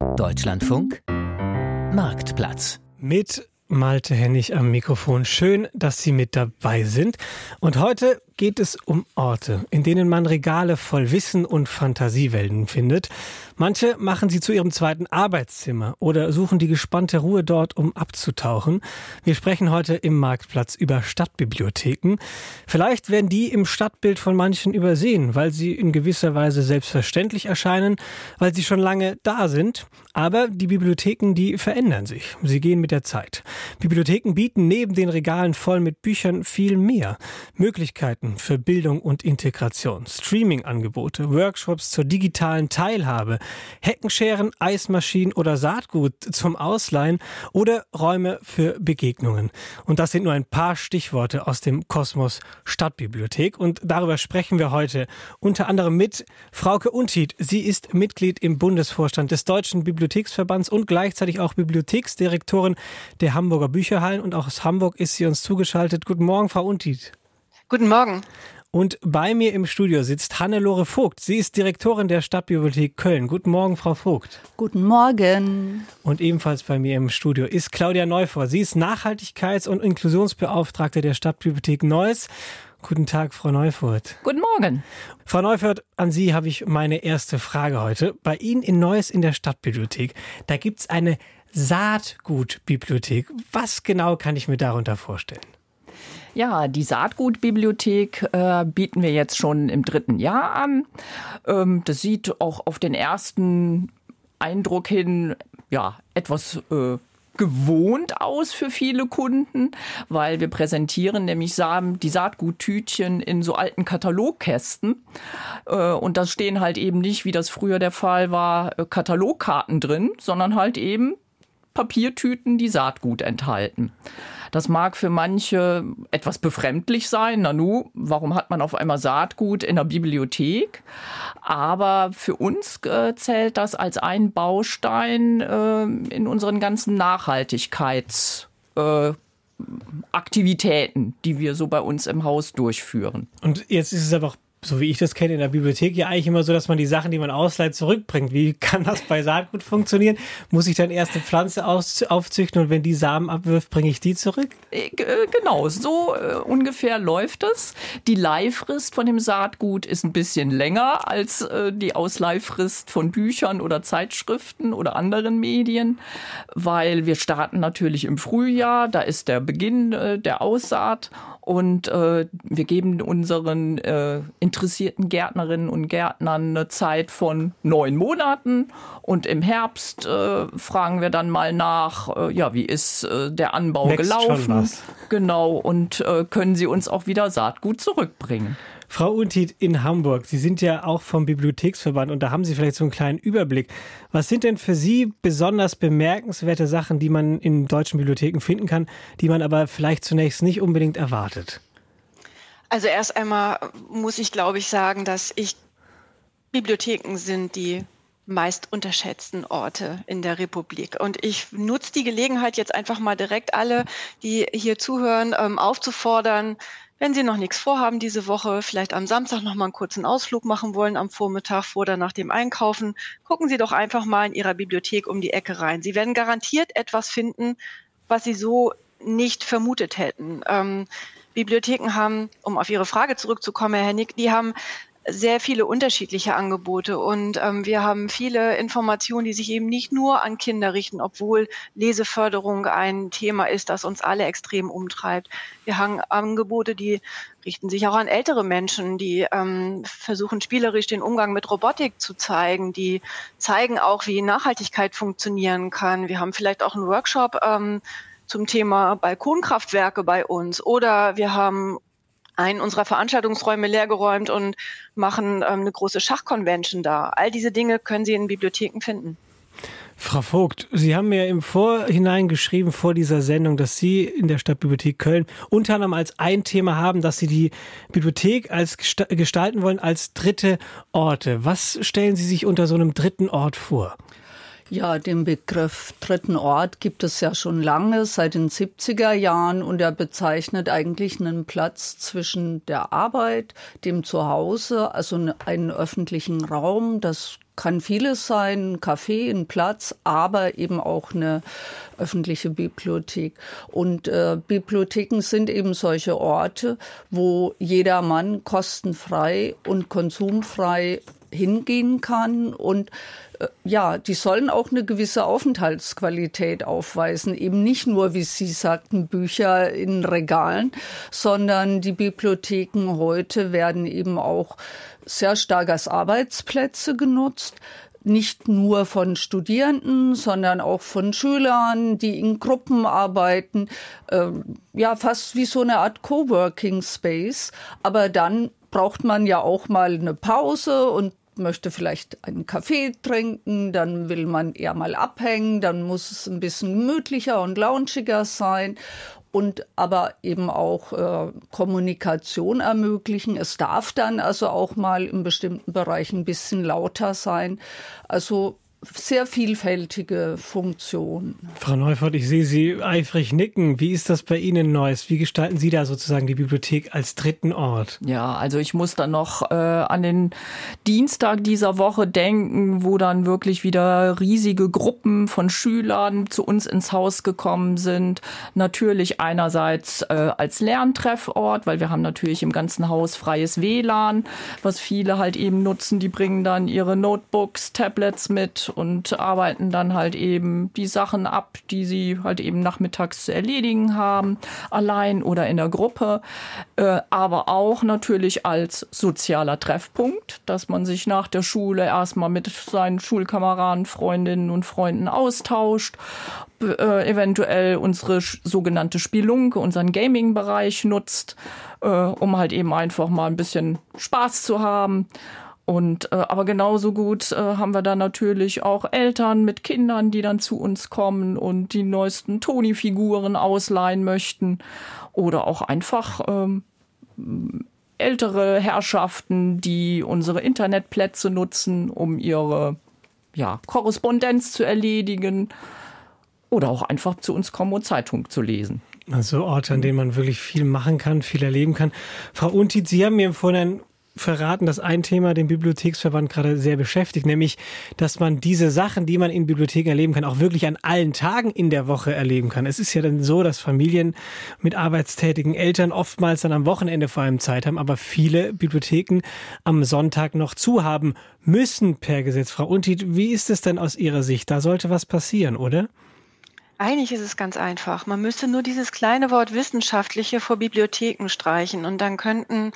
Deutschlandfunk Marktplatz mit Malte Hennig am Mikrofon. Schön, dass Sie mit dabei sind. Und heute geht es um Orte, in denen man Regale voll Wissen und Fantasiewelten findet. Manche machen sie zu ihrem zweiten Arbeitszimmer oder suchen die gespannte Ruhe dort, um abzutauchen. Wir sprechen heute im Marktplatz über Stadtbibliotheken. Vielleicht werden die im Stadtbild von manchen übersehen, weil sie in gewisser Weise selbstverständlich erscheinen, weil sie schon lange da sind. Aber die Bibliotheken, die verändern sich. Sie gehen mit der Zeit. Bibliotheken bieten neben den Regalen voll mit Büchern viel mehr. Möglichkeiten für Bildung und Integration, Streaming-Angebote, Workshops zur digitalen Teilhabe, Heckenscheren, Eismaschinen oder Saatgut zum Ausleihen oder Räume für Begegnungen. Und das sind nur ein paar Stichworte aus dem Kosmos Stadtbibliothek. Und darüber sprechen wir heute unter anderem mit Frauke Untied. Sie ist Mitglied im Bundesvorstand des Deutschen Bibliotheksverbands und gleichzeitig auch Bibliotheksdirektorin der Hamburger Bücherhallen. Und auch aus Hamburg ist sie uns zugeschaltet. Guten Morgen, Frau Untied. Guten Morgen. Und bei mir im Studio sitzt Hannelore Vogt. Sie ist Direktorin der Stadtbibliothek Köln. Guten Morgen, Frau Vogt. Guten Morgen. Und ebenfalls bei mir im Studio ist Claudia Neufort. Sie ist Nachhaltigkeits- und Inklusionsbeauftragte der Stadtbibliothek Neuss. Guten Tag, Frau Neufurt. Guten Morgen. Frau Neufurt, an Sie habe ich meine erste Frage heute. Bei Ihnen in Neuss in der Stadtbibliothek, da gibt es eine Saatgutbibliothek. Was genau kann ich mir darunter vorstellen? Ja, die Saatgutbibliothek äh, bieten wir jetzt schon im dritten Jahr an. Ähm, das sieht auch auf den ersten Eindruck hin ja etwas äh, gewohnt aus für viele Kunden, weil wir präsentieren nämlich die Saatguttütchen in so alten Katalogkästen. Äh, und da stehen halt eben nicht, wie das früher der Fall war, äh, Katalogkarten drin, sondern halt eben Papiertüten, die Saatgut enthalten. Das mag für manche etwas befremdlich sein. Nanu, warum hat man auf einmal Saatgut in der Bibliothek? Aber für uns äh, zählt das als ein Baustein äh, in unseren ganzen Nachhaltigkeits äh, Aktivitäten, die wir so bei uns im Haus durchführen. Und jetzt ist es aber auch so wie ich das kenne, in der Bibliothek ja eigentlich immer so, dass man die Sachen, die man ausleiht, zurückbringt. Wie kann das bei Saatgut funktionieren? Muss ich dann erst eine Pflanze aufzüchten und wenn die Samen abwirft, bringe ich die zurück? Äh, äh, genau, so äh, ungefähr läuft es. Die Leihfrist von dem Saatgut ist ein bisschen länger als die Ausleihfrist von Büchern oder Zeitschriften oder anderen Medien, weil wir starten natürlich im Frühjahr, da ist der Beginn der Aussaat und äh, wir geben unseren äh, interessierten Gärtnerinnen und Gärtnern eine Zeit von neun Monaten. Und im Herbst äh, fragen wir dann mal nach, äh, ja, wie ist äh, der Anbau Wächst gelaufen? Genau. Und äh, können sie uns auch wieder Saatgut zurückbringen. Frau Untied in Hamburg, Sie sind ja auch vom Bibliotheksverband und da haben Sie vielleicht so einen kleinen Überblick. Was sind denn für Sie besonders bemerkenswerte Sachen, die man in deutschen Bibliotheken finden kann, die man aber vielleicht zunächst nicht unbedingt erwartet? Also erst einmal muss ich, glaube ich, sagen, dass ich Bibliotheken sind die meist unterschätzten Orte in der Republik. Und ich nutze die Gelegenheit jetzt einfach mal direkt alle, die hier zuhören, ähm, aufzufordern, wenn Sie noch nichts vorhaben diese Woche, vielleicht am Samstag noch mal einen kurzen Ausflug machen wollen am Vormittag vor oder nach dem Einkaufen, gucken Sie doch einfach mal in Ihrer Bibliothek um die Ecke rein. Sie werden garantiert etwas finden, was Sie so nicht vermutet hätten. Ähm, Bibliotheken haben, um auf Ihre Frage zurückzukommen, Herr Hennig, die haben sehr viele unterschiedliche Angebote und ähm, wir haben viele Informationen, die sich eben nicht nur an Kinder richten, obwohl Leseförderung ein Thema ist, das uns alle extrem umtreibt. Wir haben Angebote, die richten sich auch an ältere Menschen, die ähm, versuchen spielerisch den Umgang mit Robotik zu zeigen, die zeigen auch, wie Nachhaltigkeit funktionieren kann. Wir haben vielleicht auch einen Workshop ähm, zum Thema Balkonkraftwerke bei uns oder wir haben einen unserer Veranstaltungsräume leergeräumt und machen ähm, eine große Schachconvention da. All diese Dinge können Sie in Bibliotheken finden. Frau Vogt, Sie haben mir im Vorhinein geschrieben vor dieser Sendung, dass Sie in der Stadtbibliothek Köln unter anderem als ein Thema haben, dass Sie die Bibliothek als gestalten wollen als dritte Orte. Was stellen Sie sich unter so einem dritten Ort vor? Ja, den Begriff dritten Ort gibt es ja schon lange, seit den 70er Jahren, und er bezeichnet eigentlich einen Platz zwischen der Arbeit, dem Zuhause, also einen öffentlichen Raum. Das kann vieles sein, ein Café, ein Platz, aber eben auch eine öffentliche Bibliothek. Und äh, Bibliotheken sind eben solche Orte, wo jeder Mann kostenfrei und konsumfrei hingehen kann und ja, die sollen auch eine gewisse Aufenthaltsqualität aufweisen. Eben nicht nur, wie Sie sagten, Bücher in Regalen, sondern die Bibliotheken heute werden eben auch sehr stark als Arbeitsplätze genutzt nicht nur von Studierenden, sondern auch von Schülern, die in Gruppen arbeiten. Ähm, ja, fast wie so eine Art Coworking Space. Aber dann braucht man ja auch mal eine Pause und möchte vielleicht einen Kaffee trinken, dann will man eher mal abhängen, dann muss es ein bisschen gemütlicher und launchiger sein und aber eben auch äh, Kommunikation ermöglichen. Es darf dann also auch mal in bestimmten Bereichen ein bisschen lauter sein. Also sehr vielfältige Funktion. Frau Neufeld, ich sehe Sie eifrig nicken. Wie ist das bei Ihnen Neues? Wie gestalten Sie da sozusagen die Bibliothek als dritten Ort? Ja, also ich muss dann noch äh, an den Dienstag dieser Woche denken, wo dann wirklich wieder riesige Gruppen von Schülern zu uns ins Haus gekommen sind. Natürlich einerseits äh, als Lerntreffort, weil wir haben natürlich im ganzen Haus freies WLAN, was viele halt eben nutzen. Die bringen dann ihre Notebooks, Tablets mit und arbeiten dann halt eben die Sachen ab, die sie halt eben nachmittags zu erledigen haben, allein oder in der Gruppe, äh, aber auch natürlich als sozialer Treffpunkt, dass man sich nach der Schule erstmal mit seinen Schulkameraden, Freundinnen und Freunden austauscht, äh, eventuell unsere sogenannte Spielunke, unseren Gaming-Bereich nutzt, äh, um halt eben einfach mal ein bisschen Spaß zu haben. Und äh, aber genauso gut äh, haben wir da natürlich auch Eltern mit Kindern, die dann zu uns kommen und die neuesten Toni-Figuren ausleihen möchten. Oder auch einfach ähm, ältere Herrschaften, die unsere Internetplätze nutzen, um ihre ja, Korrespondenz zu erledigen. Oder auch einfach zu uns kommen und Zeitung zu lesen. Also Orte, an denen man wirklich viel machen kann, viel erleben kann. Frau Untit, Sie haben mir vorhin verraten, dass ein Thema den Bibliotheksverband gerade sehr beschäftigt, nämlich, dass man diese Sachen, die man in Bibliotheken erleben kann, auch wirklich an allen Tagen in der Woche erleben kann. Es ist ja dann so, dass Familien mit arbeitstätigen Eltern oftmals dann am Wochenende vor allem Zeit haben, aber viele Bibliotheken am Sonntag noch zu haben müssen per Gesetz. Frau Untit, wie ist es denn aus Ihrer Sicht? Da sollte was passieren, oder? Eigentlich ist es ganz einfach. Man müsste nur dieses kleine Wort wissenschaftliche vor Bibliotheken streichen und dann könnten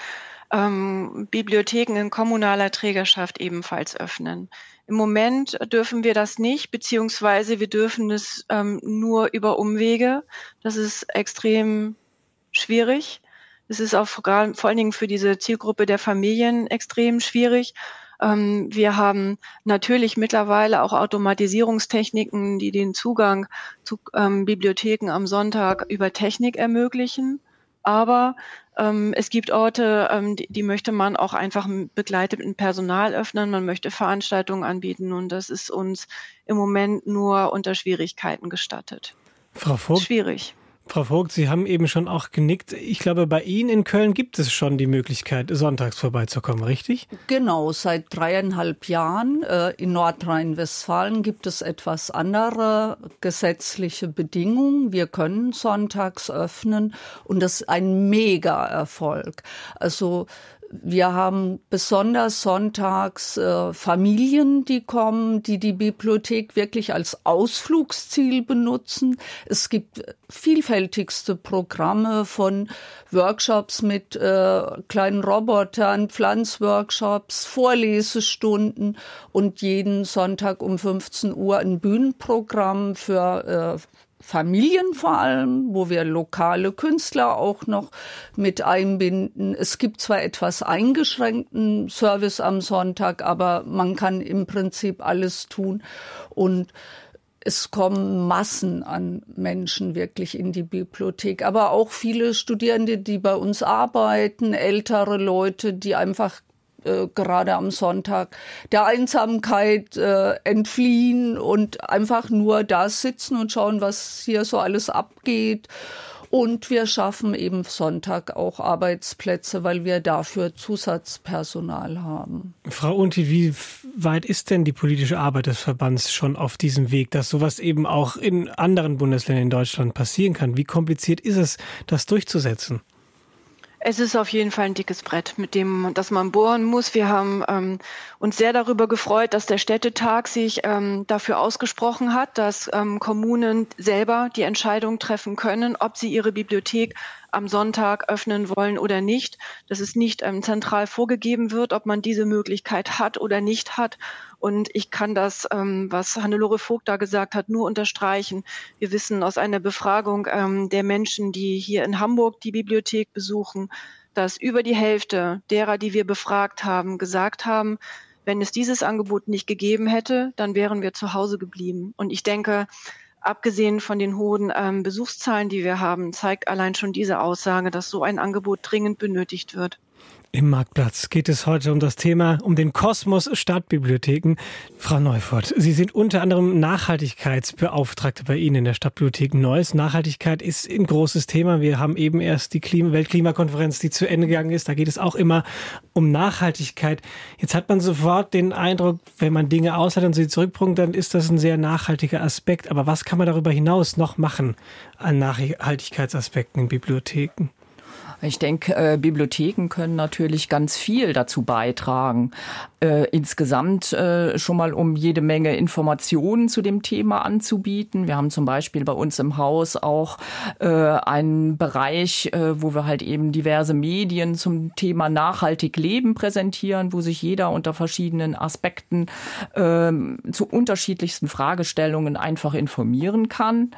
ähm, Bibliotheken in kommunaler Trägerschaft ebenfalls öffnen. Im Moment dürfen wir das nicht, beziehungsweise wir dürfen es ähm, nur über Umwege. Das ist extrem schwierig. Es ist auch vor allen Dingen für diese Zielgruppe der Familien extrem schwierig. Ähm, wir haben natürlich mittlerweile auch Automatisierungstechniken, die den Zugang zu ähm, Bibliotheken am Sonntag über Technik ermöglichen. Aber es gibt Orte, ähm, die, die, möchte man auch einfach begleitet mit Personal öffnen. Man möchte Veranstaltungen anbieten und das ist uns im Moment nur unter Schwierigkeiten gestattet. Frau Vogt, Schwierig. Frau Vogt, Sie haben eben schon auch genickt. Ich glaube, bei Ihnen in Köln gibt es schon die Möglichkeit, sonntags vorbeizukommen, richtig? Genau, seit dreieinhalb Jahren. Äh, in Nordrhein-Westfalen gibt es etwas andere gesetzliche Bedingungen. Wir können sonntags öffnen und das ist ein Mega-Erfolg. Also wir haben besonders sonntags äh, Familien, die kommen, die die Bibliothek wirklich als Ausflugsziel benutzen. Es gibt vielfältigste Programme von Workshops mit äh, kleinen Robotern, Pflanzworkshops, Vorlesestunden und jeden Sonntag um 15 Uhr ein Bühnenprogramm für äh, Familien vor allem, wo wir lokale Künstler auch noch mit einbinden. Es gibt zwar etwas eingeschränkten Service am Sonntag, aber man kann im Prinzip alles tun und es kommen Massen an Menschen wirklich in die Bibliothek, aber auch viele Studierende, die bei uns arbeiten, ältere Leute, die einfach äh, gerade am Sonntag der Einsamkeit äh, entfliehen und einfach nur da sitzen und schauen, was hier so alles abgeht. Und wir schaffen eben Sonntag auch Arbeitsplätze, weil wir dafür Zusatzpersonal haben. Frau Unti, wie weit ist denn die politische Arbeit des Verbands schon auf diesem Weg, dass sowas eben auch in anderen Bundesländern in Deutschland passieren kann? Wie kompliziert ist es, das durchzusetzen? Es ist auf jeden Fall ein dickes Brett, mit dem dass man bohren muss. Wir haben ähm, uns sehr darüber gefreut, dass der Städtetag sich ähm, dafür ausgesprochen hat, dass ähm, Kommunen selber die Entscheidung treffen können, ob sie ihre Bibliothek am Sonntag öffnen wollen oder nicht, dass es nicht ähm, zentral vorgegeben wird, ob man diese Möglichkeit hat oder nicht hat. Und ich kann das, ähm, was Hannelore Vogt da gesagt hat, nur unterstreichen. Wir wissen aus einer Befragung ähm, der Menschen, die hier in Hamburg die Bibliothek besuchen, dass über die Hälfte derer, die wir befragt haben, gesagt haben, wenn es dieses Angebot nicht gegeben hätte, dann wären wir zu Hause geblieben. Und ich denke, abgesehen von den hohen ähm, Besuchszahlen, die wir haben, zeigt allein schon diese Aussage, dass so ein Angebot dringend benötigt wird. Im Marktplatz geht es heute um das Thema, um den Kosmos Stadtbibliotheken. Frau Neufort, Sie sind unter anderem Nachhaltigkeitsbeauftragte bei Ihnen in der Stadtbibliothek Neuss. Nachhaltigkeit ist ein großes Thema. Wir haben eben erst die Klima Weltklimakonferenz, die zu Ende gegangen ist. Da geht es auch immer um Nachhaltigkeit. Jetzt hat man sofort den Eindruck, wenn man Dinge ausleitet und sie zurückbringt, dann ist das ein sehr nachhaltiger Aspekt. Aber was kann man darüber hinaus noch machen an Nachhaltigkeitsaspekten in Bibliotheken? Ich denke, äh, Bibliotheken können natürlich ganz viel dazu beitragen. Äh, insgesamt äh, schon mal, um jede Menge Informationen zu dem Thema anzubieten. Wir haben zum Beispiel bei uns im Haus auch äh, einen Bereich, äh, wo wir halt eben diverse Medien zum Thema nachhaltig leben präsentieren, wo sich jeder unter verschiedenen Aspekten ähm, zu unterschiedlichsten Fragestellungen einfach informieren kann.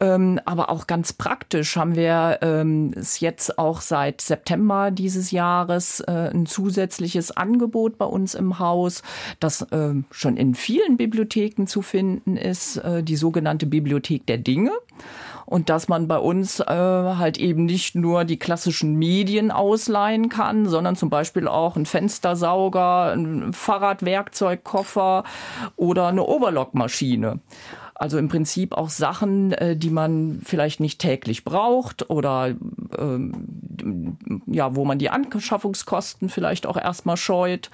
Ähm, aber auch ganz praktisch haben wir ähm, es jetzt auch seit September dieses Jahres äh, ein zusätzliches Angebot bei uns im Haus, das äh, schon in vielen Bibliotheken zu finden ist, äh, die sogenannte Bibliothek der Dinge und dass man bei uns äh, halt eben nicht nur die klassischen Medien ausleihen kann, sondern zum Beispiel auch ein Fenstersauger, ein Fahrradwerkzeugkoffer oder eine Overlockmaschine. Also im Prinzip auch Sachen, äh, die man vielleicht nicht täglich braucht oder ähm, ja, wo man die Anschaffungskosten vielleicht auch erstmal scheut,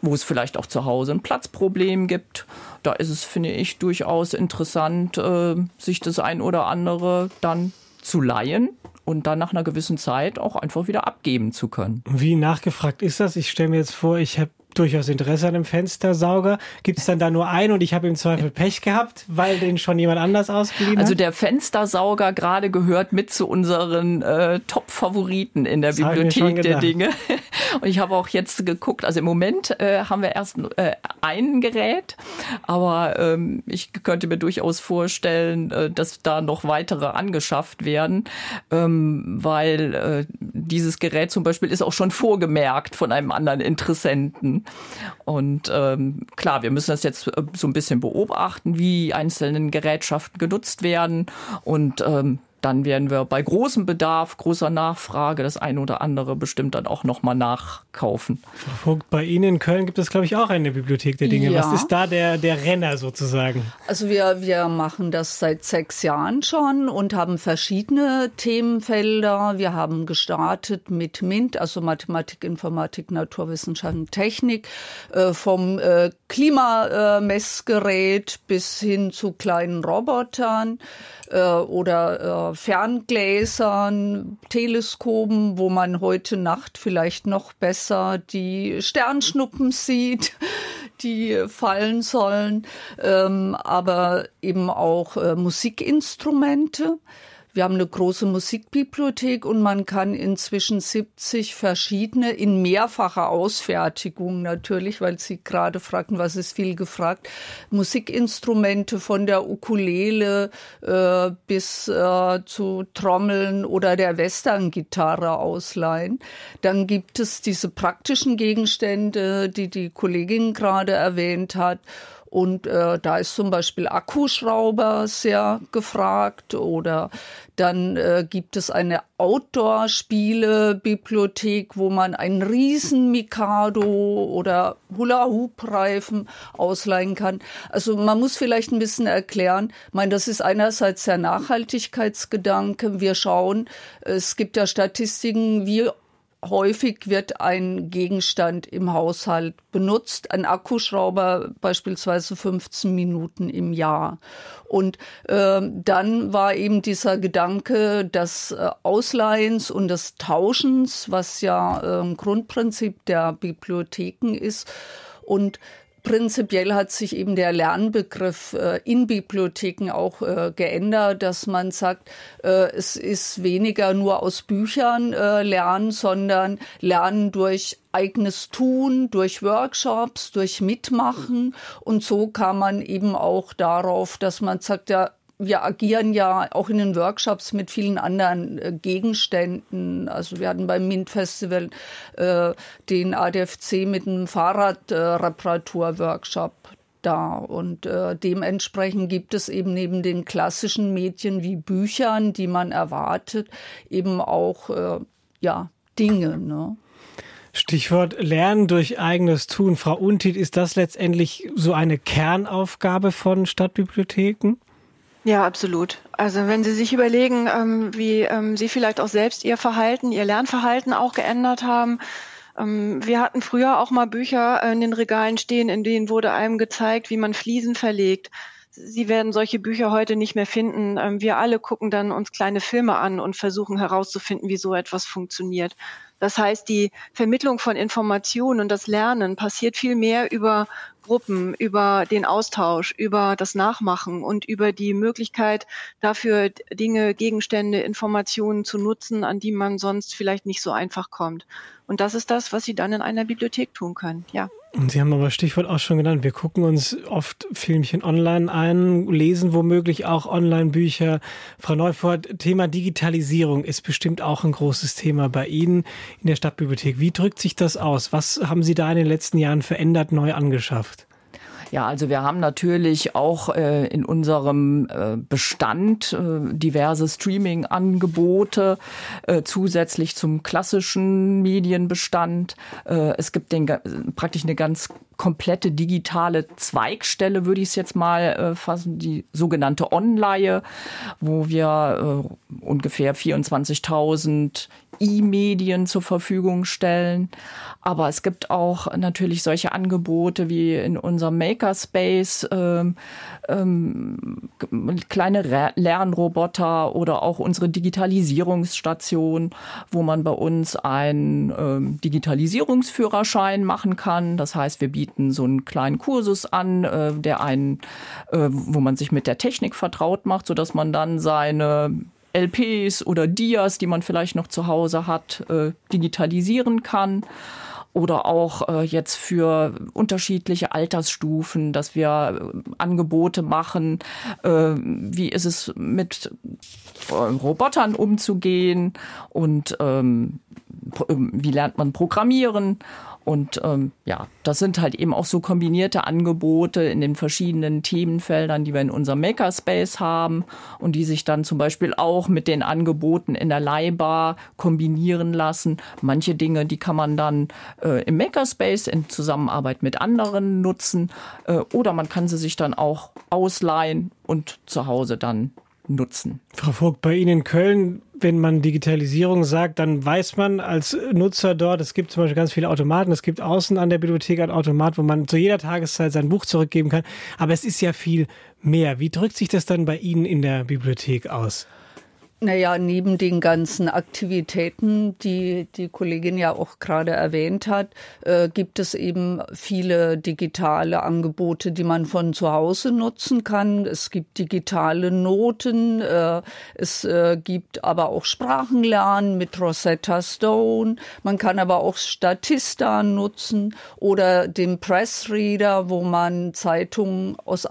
wo es vielleicht auch zu Hause ein Platzproblem gibt. Da ist es, finde ich, durchaus interessant, äh, sich das ein oder andere dann zu leihen und dann nach einer gewissen Zeit auch einfach wieder abgeben zu können. Wie nachgefragt ist das? Ich stelle mir jetzt vor, ich habe durchaus Interesse an einem Fenstersauger. Gibt es dann da nur einen und ich habe im Zweifel Pech gehabt, weil den schon jemand anders ausgeliehen hat? Also der Fenstersauger gerade gehört mit zu unseren äh, Top-Favoriten in der das Bibliothek der Dinge. Und ich habe auch jetzt geguckt, also im Moment äh, haben wir erst äh, ein Gerät, aber ähm, ich könnte mir durchaus vorstellen, äh, dass da noch weitere angeschafft werden, ähm, weil äh, dieses Gerät zum Beispiel ist auch schon vorgemerkt von einem anderen Interessenten. Und ähm, klar, wir müssen das jetzt äh, so ein bisschen beobachten, wie einzelne Gerätschaften genutzt werden. Und ähm, dann werden wir bei großem Bedarf, großer Nachfrage das eine oder andere bestimmt dann auch nochmal nachkaufen. Frau Vogt, bei Ihnen in Köln gibt es, glaube ich, auch eine Bibliothek der Dinge. Ja. Was ist da der, der Renner sozusagen? Also wir, wir machen das seit sechs Jahren schon und haben verschiedene Themenfelder. Wir haben gestartet mit MINT, also Mathematik, Informatik, Naturwissenschaften, Technik, äh, vom äh, Klimamessgerät bis hin zu kleinen Robotern äh, oder Ferngläsern, Teleskopen, wo man heute Nacht vielleicht noch besser die Sternschnuppen sieht, die fallen sollen, ähm, aber eben auch äh, Musikinstrumente. Wir haben eine große Musikbibliothek und man kann inzwischen 70 verschiedene in mehrfacher Ausfertigung natürlich, weil Sie gerade fragten, was ist viel gefragt, Musikinstrumente von der Ukulele äh, bis äh, zu Trommeln oder der Western-Gitarre ausleihen. Dann gibt es diese praktischen Gegenstände, die die Kollegin gerade erwähnt hat Und äh, da ist zum Beispiel Akkuschrauber sehr gefragt oder dann äh, gibt es eine Outdoor-Spiele-Bibliothek, wo man einen riesen Mikado oder Hula-Hoop-Reifen ausleihen kann. Also man muss vielleicht ein bisschen erklären, ich meine, das ist einerseits der Nachhaltigkeitsgedanke. Wir schauen, es gibt ja Statistiken, wie häufig wird ein Gegenstand im Haushalt benutzt, ein Akkuschrauber beispielsweise 15 Minuten im Jahr. Und äh, dann war eben dieser Gedanke des äh, Ausleihens und des Tauschens, was ja äh, Grundprinzip der Bibliotheken ist. Und Prinzipiell hat sich eben der Lernbegriff äh, in Bibliotheken auch äh, geändert, dass man sagt, äh, es ist weniger nur aus Büchern äh, lernen, sondern lernen durch eigenes Tun, durch Workshops, durch Mitmachen. Und so kam man eben auch darauf, dass man sagt, ja, wir agieren ja auch in den Workshops mit vielen anderen äh, Gegenständen. Also wir hatten beim MINT-Festival äh, den ADFC mit einem Fahrradreparatur-Workshop da. Und äh, dementsprechend gibt es eben neben den klassischen Medien wie Büchern, die man erwartet, eben auch äh, ja, Dinge. Ne? Stichwort Lernen durch eigenes Tun. Frau Untit, ist das letztendlich so eine Kernaufgabe von Stadtbibliotheken? Ja, absolut. Also wenn Sie sich überlegen, ähm, wie ähm, Sie vielleicht auch selbst Ihr Verhalten, Ihr Lernverhalten auch geändert haben. Ähm, wir hatten früher auch mal Bücher in den Regalen stehen, in denen wurde einem gezeigt, wie man Fliesen verlegt. Sie werden solche Bücher heute nicht mehr finden. Ähm, wir alle gucken dann uns kleine Filme an und versuchen herauszufinden, wie so etwas funktioniert. Das heißt, die Vermittlung von Informationen und das Lernen passiert viel mehr über Gruppen, über den Austausch, über das Nachmachen und über die Möglichkeit dafür Dinge, Gegenstände, Informationen zu nutzen, an die man sonst vielleicht nicht so einfach kommt. Und das ist das, was Sie dann in einer Bibliothek tun können, ja. Und Sie haben aber Stichwort auch schon genannt. Wir gucken uns oft Filmchen online ein, lesen womöglich auch Online-Bücher. Frau Neufort, Thema Digitalisierung ist bestimmt auch ein großes Thema bei Ihnen in der Stadtbibliothek. Wie drückt sich das aus? Was haben Sie da in den letzten Jahren verändert, neu angeschafft? Ja, also wir haben natürlich auch äh, in unserem äh, Bestand äh, diverse Streaming-Angebote äh, zusätzlich zum klassischen Medienbestand. Äh, es gibt den, praktisch eine ganz komplette digitale Zweigstelle, würde ich es jetzt mal äh, fassen, die sogenannte Online, wo wir äh, ungefähr 24.000 E-Medien zur Verfügung stellen. Aber es gibt auch natürlich solche Angebote wie in unserem Makerspace, ähm, ähm, kleine Lernroboter oder auch unsere Digitalisierungsstation, wo man bei uns einen ähm, Digitalisierungsführerschein machen kann. Das heißt, wir bieten so einen kleinen Kursus an, äh, der einen, äh, wo man sich mit der Technik vertraut macht, sodass man dann seine LPs oder Dias, die man vielleicht noch zu Hause hat, äh, digitalisieren kann oder auch äh, jetzt für unterschiedliche Altersstufen, dass wir äh, Angebote machen. Äh, wie ist es mit äh, Robotern umzugehen und ähm, wie lernt man Programmieren? Und ähm, ja, das sind halt eben auch so kombinierte Angebote in den verschiedenen Themenfeldern, die wir in unserem Makerspace haben und die sich dann zum Beispiel auch mit den Angeboten in der Leihbar kombinieren lassen. Manche Dinge, die kann man dann äh, im Makerspace in Zusammenarbeit mit anderen nutzen äh, oder man kann sie sich dann auch ausleihen und zu Hause dann nutzen. Frau Vogt, bei Ihnen in Köln, wenn man Digitalisierung sagt, dann weiß man als Nutzer dort, es gibt zum Beispiel ganz viele Automaten, es gibt außen an der Bibliothek ein Automat, wo man zu jeder Tageszeit sein Buch zurückgeben kann. Aber es ist ja viel mehr. Wie drückt sich das dann bei Ihnen in der Bibliothek aus? Naja, neben den ganzen Aktivitäten, die die Kollegin ja auch gerade erwähnt hat, äh, gibt es eben viele digitale Angebote, die man von zu Hause nutzen kann. Es gibt digitale Noten, äh, es äh, gibt aber auch Sprachenlernen mit Rosetta Stone. Man kann aber auch Statista nutzen oder den Pressreader, wo man Zeitungen aus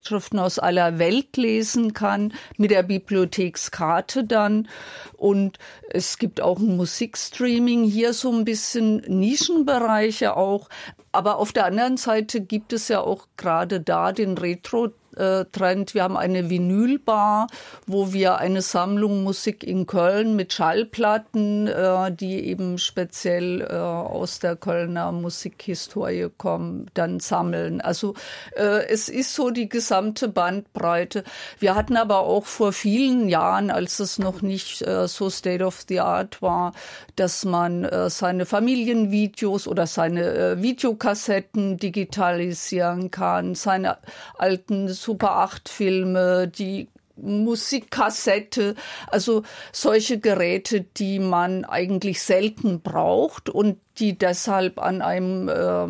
Schriften aus aller Welt lesen kann, mit der Bibliothekskarte dann. Und es gibt auch ein Musikstreaming, hier so ein bisschen Nischenbereiche auch. Aber auf der anderen Seite gibt es ja auch gerade da den Retro Trend. Wir haben eine Vinylbar, wo wir eine Sammlung Musik in Köln mit Schallplatten, äh, die eben speziell äh, aus der Kölner Musikhistorie kommen, dann sammeln. Also äh, es ist so die gesamte Bandbreite. Wir hatten aber auch vor vielen Jahren, als es noch nicht äh, so State of the Art war, dass man äh, seine Familienvideos oder seine Videokassetten digitalisieren kann, seine alten Super 8 Filme, die Musikkassette, also solche Geräte, die man eigentlich selten braucht und die deshalb an einem äh,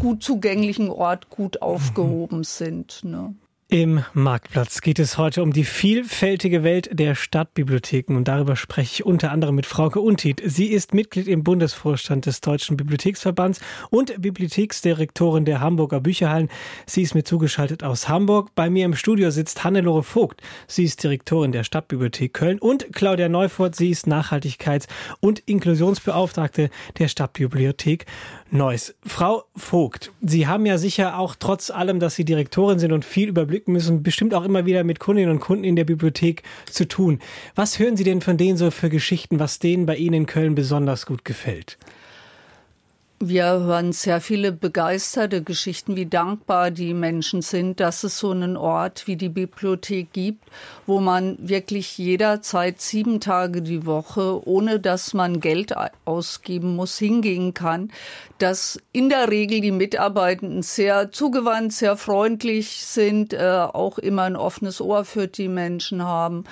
gut zugänglichen Ort gut aufgehoben sind. Ne? Im Marktplatz geht es heute um die vielfältige Welt der Stadtbibliotheken und darüber spreche ich unter anderem mit Frauke Untied. Sie ist Mitglied im Bundesvorstand des Deutschen Bibliotheksverbands und Bibliotheksdirektorin der Hamburger Bücherhallen. Sie ist mir zugeschaltet aus Hamburg. Bei mir im Studio sitzt Hannelore Vogt. Sie ist Direktorin der Stadtbibliothek Köln und Claudia Neufurt. Sie ist Nachhaltigkeits- und Inklusionsbeauftragte der Stadtbibliothek Neuss. Frau Vogt, Sie haben ja sicher auch trotz allem, dass Sie Direktorin sind und viel überblicken müssen, bestimmt auch immer wieder mit Kundinnen und Kunden in der Bibliothek zu tun. Was hören Sie denn von denen so für Geschichten, was denen bei Ihnen in Köln besonders gut gefällt? Wir hören sehr viele begeisterte Geschichten, wie dankbar die Menschen sind, dass es so einen Ort wie die Bibliothek gibt, wo man wirklich jederzeit sieben Tage die Woche, ohne dass man Geld ausgeben muss, hingehen kann, dass in der Regel die Mitarbeitenden sehr zugewandt, sehr freundlich sind, äh, auch immer ein offenes Ohr für die Menschen haben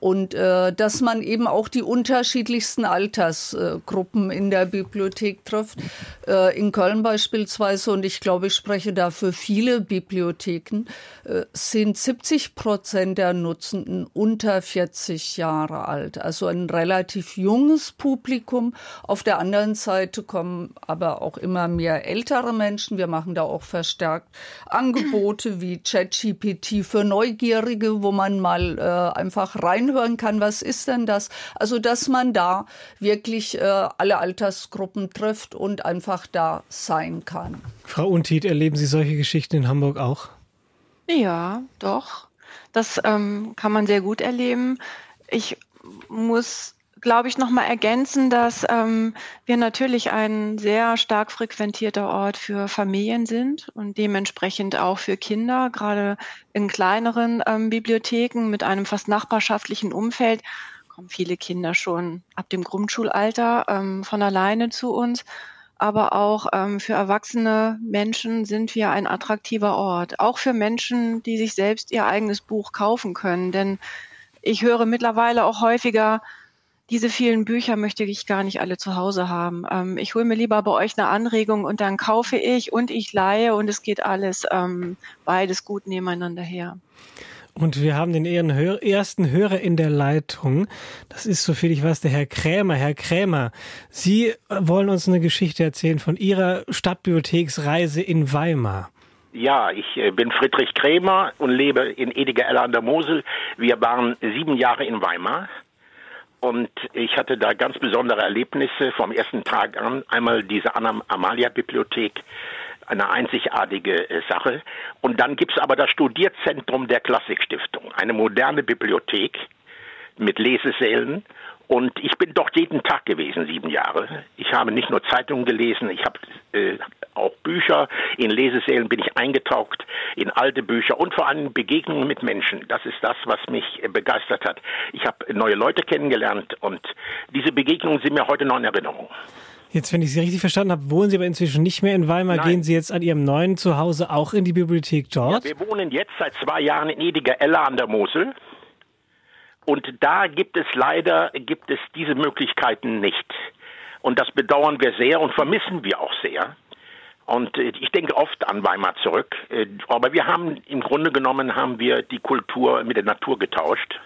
und äh, dass man eben auch die unterschiedlichsten Altersgruppen in der Bibliothek trifft. Äh, in Köln beispielsweise, und ich glaube, ich spreche da für viele Bibliotheken, äh, sind 70 Prozent der Nutzenden unter 40 Jahre alt. Also ein relativ junges Publikum. Auf der anderen Seite kommen aber auch immer mehr ältere Menschen. Wir machen da auch verstärkt Angebote wie ChatGPT für Neugierige, wo man mal äh, einfach reinhören kann, was ist denn das? Also, dass man da wirklich äh, alle Altersgruppen trifft und einfach da sein kann. Frau Untied, erleben Sie solche Geschichten in Hamburg auch? Ja, doch. Das ähm, kann man sehr gut erleben. Ich muss glaube ich, noch mal ergänzen, dass ähm, wir natürlich ein sehr stark frequentierter Ort für Familien sind und dementsprechend auch für Kinder, gerade in kleineren ähm, Bibliotheken mit einem fast nachbarschaftlichen Umfeld kommen viele Kinder schon ab dem Grundschulalter ähm, von alleine zu uns. Aber auch ähm, für erwachsene Menschen sind wir ein attraktiver Ort. Auch für Menschen, die sich selbst ihr eigenes Buch kaufen können. Denn ich höre mittlerweile auch häufiger, diese vielen Bücher möchte ich gar nicht alle zu Hause haben. Ähm, ich hole mir lieber bei euch eine Anregung und dann kaufe ich und ich leihe und es geht alles ähm, beides gut nebeneinander her. Und wir haben den ersten Hörer in der Leitung. Das ist, soviel ich weiß, der Herr Krämer. Herr Krämer, Sie wollen uns eine Geschichte erzählen von Ihrer Stadtbibliotheksreise in Weimar. Ja, ich äh, bin Friedrich Krämer und lebe in Ediger an der Mosel. Wir waren sieben Jahre in Weimar und ich hatte da ganz besondere Erlebnisse vom ersten Tag an. Einmal diese Anna Amalia Bibliothek, eine einzigartige äh, Sache. Und dann gibt's aber das Studierzentrum der Klassikstiftung, eine moderne Bibliothek mit Lesesälen und ich bin dort jeden Tag gewesen, sieben Jahre. Ich habe nicht nur Zeitungen gelesen, ich habe äh, auch Bücher. In Lesesälen bin ich eingetaucht, in alte Bücher und vor allem Begegnungen mit Menschen. Das ist das, was mich äh, begeistert hat. Ich habe neue Leute kennengelernt und diese Begegnungen sind mir heute noch in Erinnerung. Jetzt, wenn ich Sie richtig verstanden habe, wohnen Sie aber inzwischen nicht mehr in Weimar. Nein. Gehen Sie jetzt an Ihrem neuen Zuhause auch in die Bibliothek dort? Ja, wir wohnen jetzt seit zwei Jahren in Ediger Ella an der Mosel. Und da gibt es leider, gibt es diese Möglichkeiten nicht. Und das bedauern wir sehr und vermissen wir auch sehr. Und äh, ich denke oft an Weimar zurück. Äh, aber wir haben im Grunde genommen haben wir die Kultur mit der Natur getauscht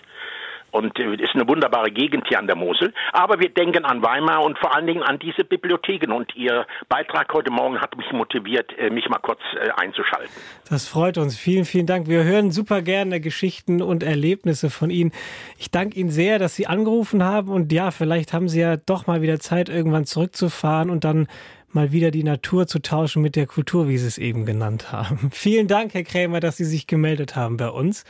und äh, ist eine wunderbare Gegend hier an der Mosel. Aber wir denken an Weimar und vor allen Dingen an diese Bibliotheken. Und Ihr Beitrag heute Morgen hat mich motiviert, äh, mich mal kurz äh, einzuschalten. Das freut uns. Vielen, vielen Dank. Wir hören super gerne Geschichten und Erlebnisse von Ihnen. Ich danke Ihnen sehr, dass Sie angerufen haben. Und ja, vielleicht haben Sie ja doch mal wieder Zeit, irgendwann zurückzufahren und dann mal wieder die Natur zu tauschen mit der Kultur, wie Sie es eben genannt haben. Vielen Dank, Herr Krämer, dass Sie sich gemeldet haben bei uns.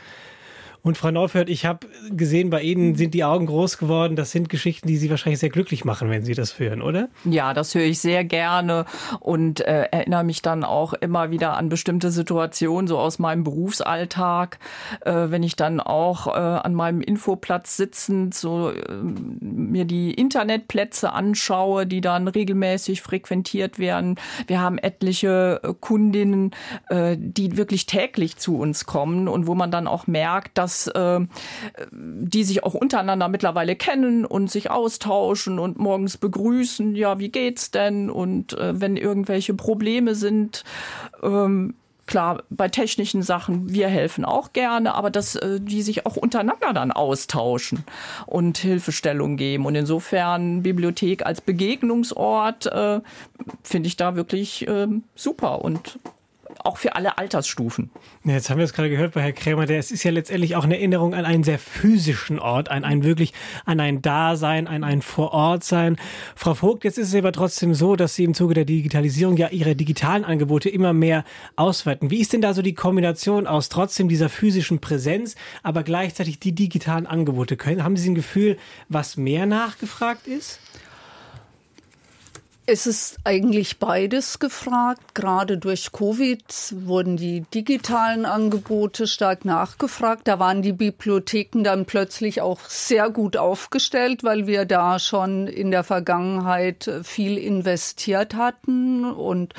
Und Frau Neufeld, ich habe gesehen, bei Ihnen sind die Augen groß geworden. Das sind Geschichten, die Sie wahrscheinlich sehr glücklich machen, wenn Sie das hören, oder? Ja, das höre ich sehr gerne und äh, erinnere mich dann auch immer wieder an bestimmte Situationen, so aus meinem Berufsalltag, äh, wenn ich dann auch äh, an meinem Infoplatz sitzend so äh, mir die Internetplätze anschaue, die dann regelmäßig frequentiert werden. Wir haben etliche äh, Kundinnen, äh, die wirklich täglich zu uns kommen und wo man dann auch merkt, dass dass äh, die sich auch untereinander mittlerweile kennen und sich austauschen und morgens begrüßen, ja, wie geht's denn? Und äh, wenn irgendwelche Probleme sind, ähm, klar, bei technischen Sachen, wir helfen auch gerne, aber dass äh, die sich auch untereinander dann austauschen und Hilfestellung geben. Und insofern Bibliothek als Begegnungsort äh, finde ich da wirklich äh, super und auch für alle Altersstufen. Ja, jetzt haben wir es gerade gehört bei Herrn Krämer, der es ist ja letztendlich auch eine Erinnerung an einen sehr physischen Ort, an ein wirklich, an ein Dasein, an ein Vorortsein. Frau Vogt, jetzt ist es aber trotzdem so, dass Sie im Zuge der Digitalisierung ja Ihre digitalen Angebote immer mehr ausweiten. Wie ist denn da so die Kombination aus trotzdem dieser physischen Präsenz, aber gleichzeitig die digitalen Angebote? Haben Sie ein Gefühl, was mehr nachgefragt ist? Es ist eigentlich beides gefragt. Gerade durch Covid wurden die digitalen Angebote stark nachgefragt. Da waren die Bibliotheken dann plötzlich auch sehr gut aufgestellt, weil wir da schon in der Vergangenheit viel investiert hatten und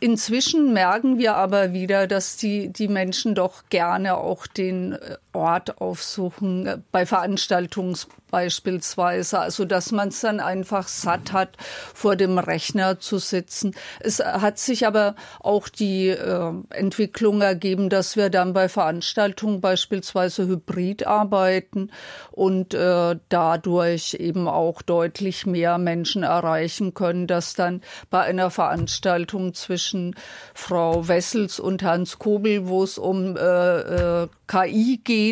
Inzwischen merken wir aber wieder, dass die, die Menschen doch gerne auch den Ort aufsuchen, bei Veranstaltungen beispielsweise. Also, dass man es dann einfach satt hat, vor dem Rechner zu sitzen. Es hat sich aber auch die äh, Entwicklung ergeben, dass wir dann bei Veranstaltungen beispielsweise hybrid arbeiten und äh, dadurch eben auch deutlich mehr Menschen erreichen können, dass dann bei einer Veranstaltung zwischen Frau Wessels und Hans Kobel, wo es um äh, äh KI geht,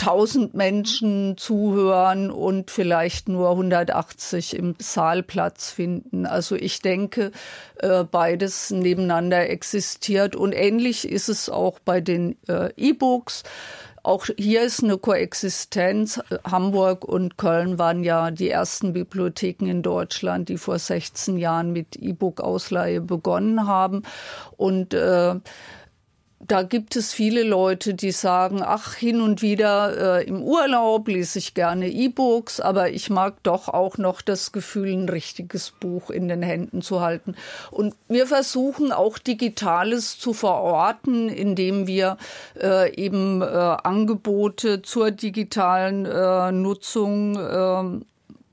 1000 Menschen zuhören und vielleicht nur 180 im Saal Platz finden. Also ich denke, äh, beides nebeneinander existiert und ähnlich ist es auch bei den äh, E-Books. Auch hier ist eine Koexistenz. Hamburg und Köln waren ja die ersten Bibliotheken in Deutschland, die vor 16 Jahren mit E-Book-Ausleihe begonnen haben. Und äh, da gibt es viele Leute, die sagen, ach, hin und wieder äh, im Urlaub lese ich gerne E-Books, aber ich mag doch auch noch das Gefühl, ein richtiges Buch in den Händen zu halten. Und wir versuchen auch Digitales zu verorten, indem wir äh, eben äh, Angebote zur digitalen äh, Nutzung äh,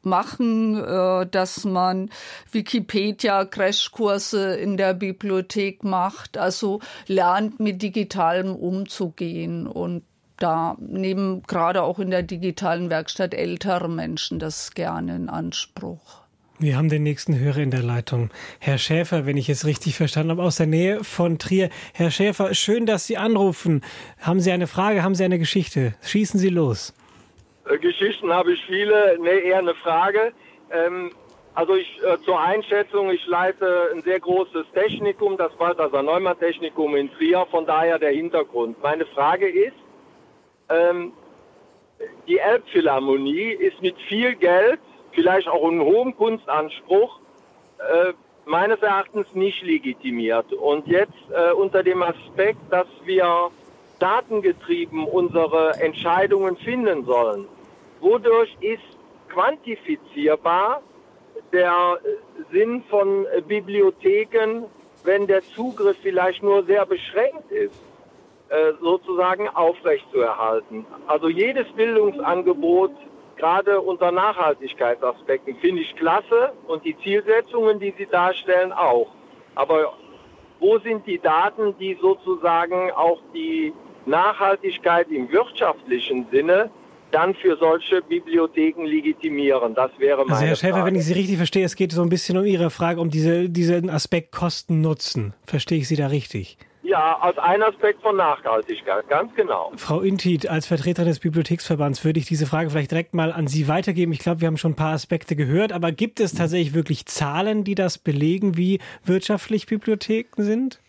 machen, äh, dass man Wikipedia-Crashkurse in der Bibliothek macht, also lernt mit digitalem umzugehen und da nehmen gerade auch in der digitalen Werkstatt ältere Menschen das gerne in Anspruch. Wir haben den nächsten Hörer in der Leitung. Herr Schäfer, wenn ich es richtig verstanden habe, aus der Nähe von Trier. Herr Schäfer, schön, dass Sie anrufen. Haben Sie eine Frage, haben Sie eine Geschichte? Schießen Sie los. Äh, Geschichten habe ich viele, nee, eher eine Frage. Ähm, also ich äh, zur Einschätzung, ich leite ein sehr großes Technikum, das Balthasar Neumann Technikum in Trier, von daher der Hintergrund. Meine Frage ist, ähm, die Elbphilharmonie ist mit viel Geld, vielleicht auch einem hohen Kunstanspruch, äh, meines Erachtens nicht legitimiert. Und jetzt äh, unter dem Aspekt, dass wir datengetrieben unsere Entscheidungen finden sollen, wodurch ist quantifizierbar der Sinn von Bibliotheken, wenn der Zugriff vielleicht nur sehr beschränkt ist, äh, sozusagen aufrechtzuerhalten. Also jedes Bildungsangebot, gerade unter Nachhaltigkeitsaspekten, finde ich klasse und die Zielsetzungen, die Sie darstellen, auch. Aber wo sind die Daten, die sozusagen auch die Nachhaltigkeit im wirtschaftlichen Sinne dann für solche Bibliotheken legitimieren. Das wäre meine Also Herr Schäfer, Frage. wenn ich Sie richtig verstehe, es geht so ein bisschen um Ihre Frage, um diese, diesen Aspekt Kosten-Nutzen. Verstehe ich Sie da richtig? Ja, Ja, als ein Aspekt von Nachhaltigkeit, ganz genau. Frau Intit, als Vertreterin des Bibliotheksverbands würde ich diese Frage vielleicht direkt mal an Sie weitergeben. Ich glaube, wir haben schon ein paar Aspekte gehört, aber gibt es tatsächlich wirklich Zahlen, die das belegen, wie wirtschaftlich Bibliotheken sind?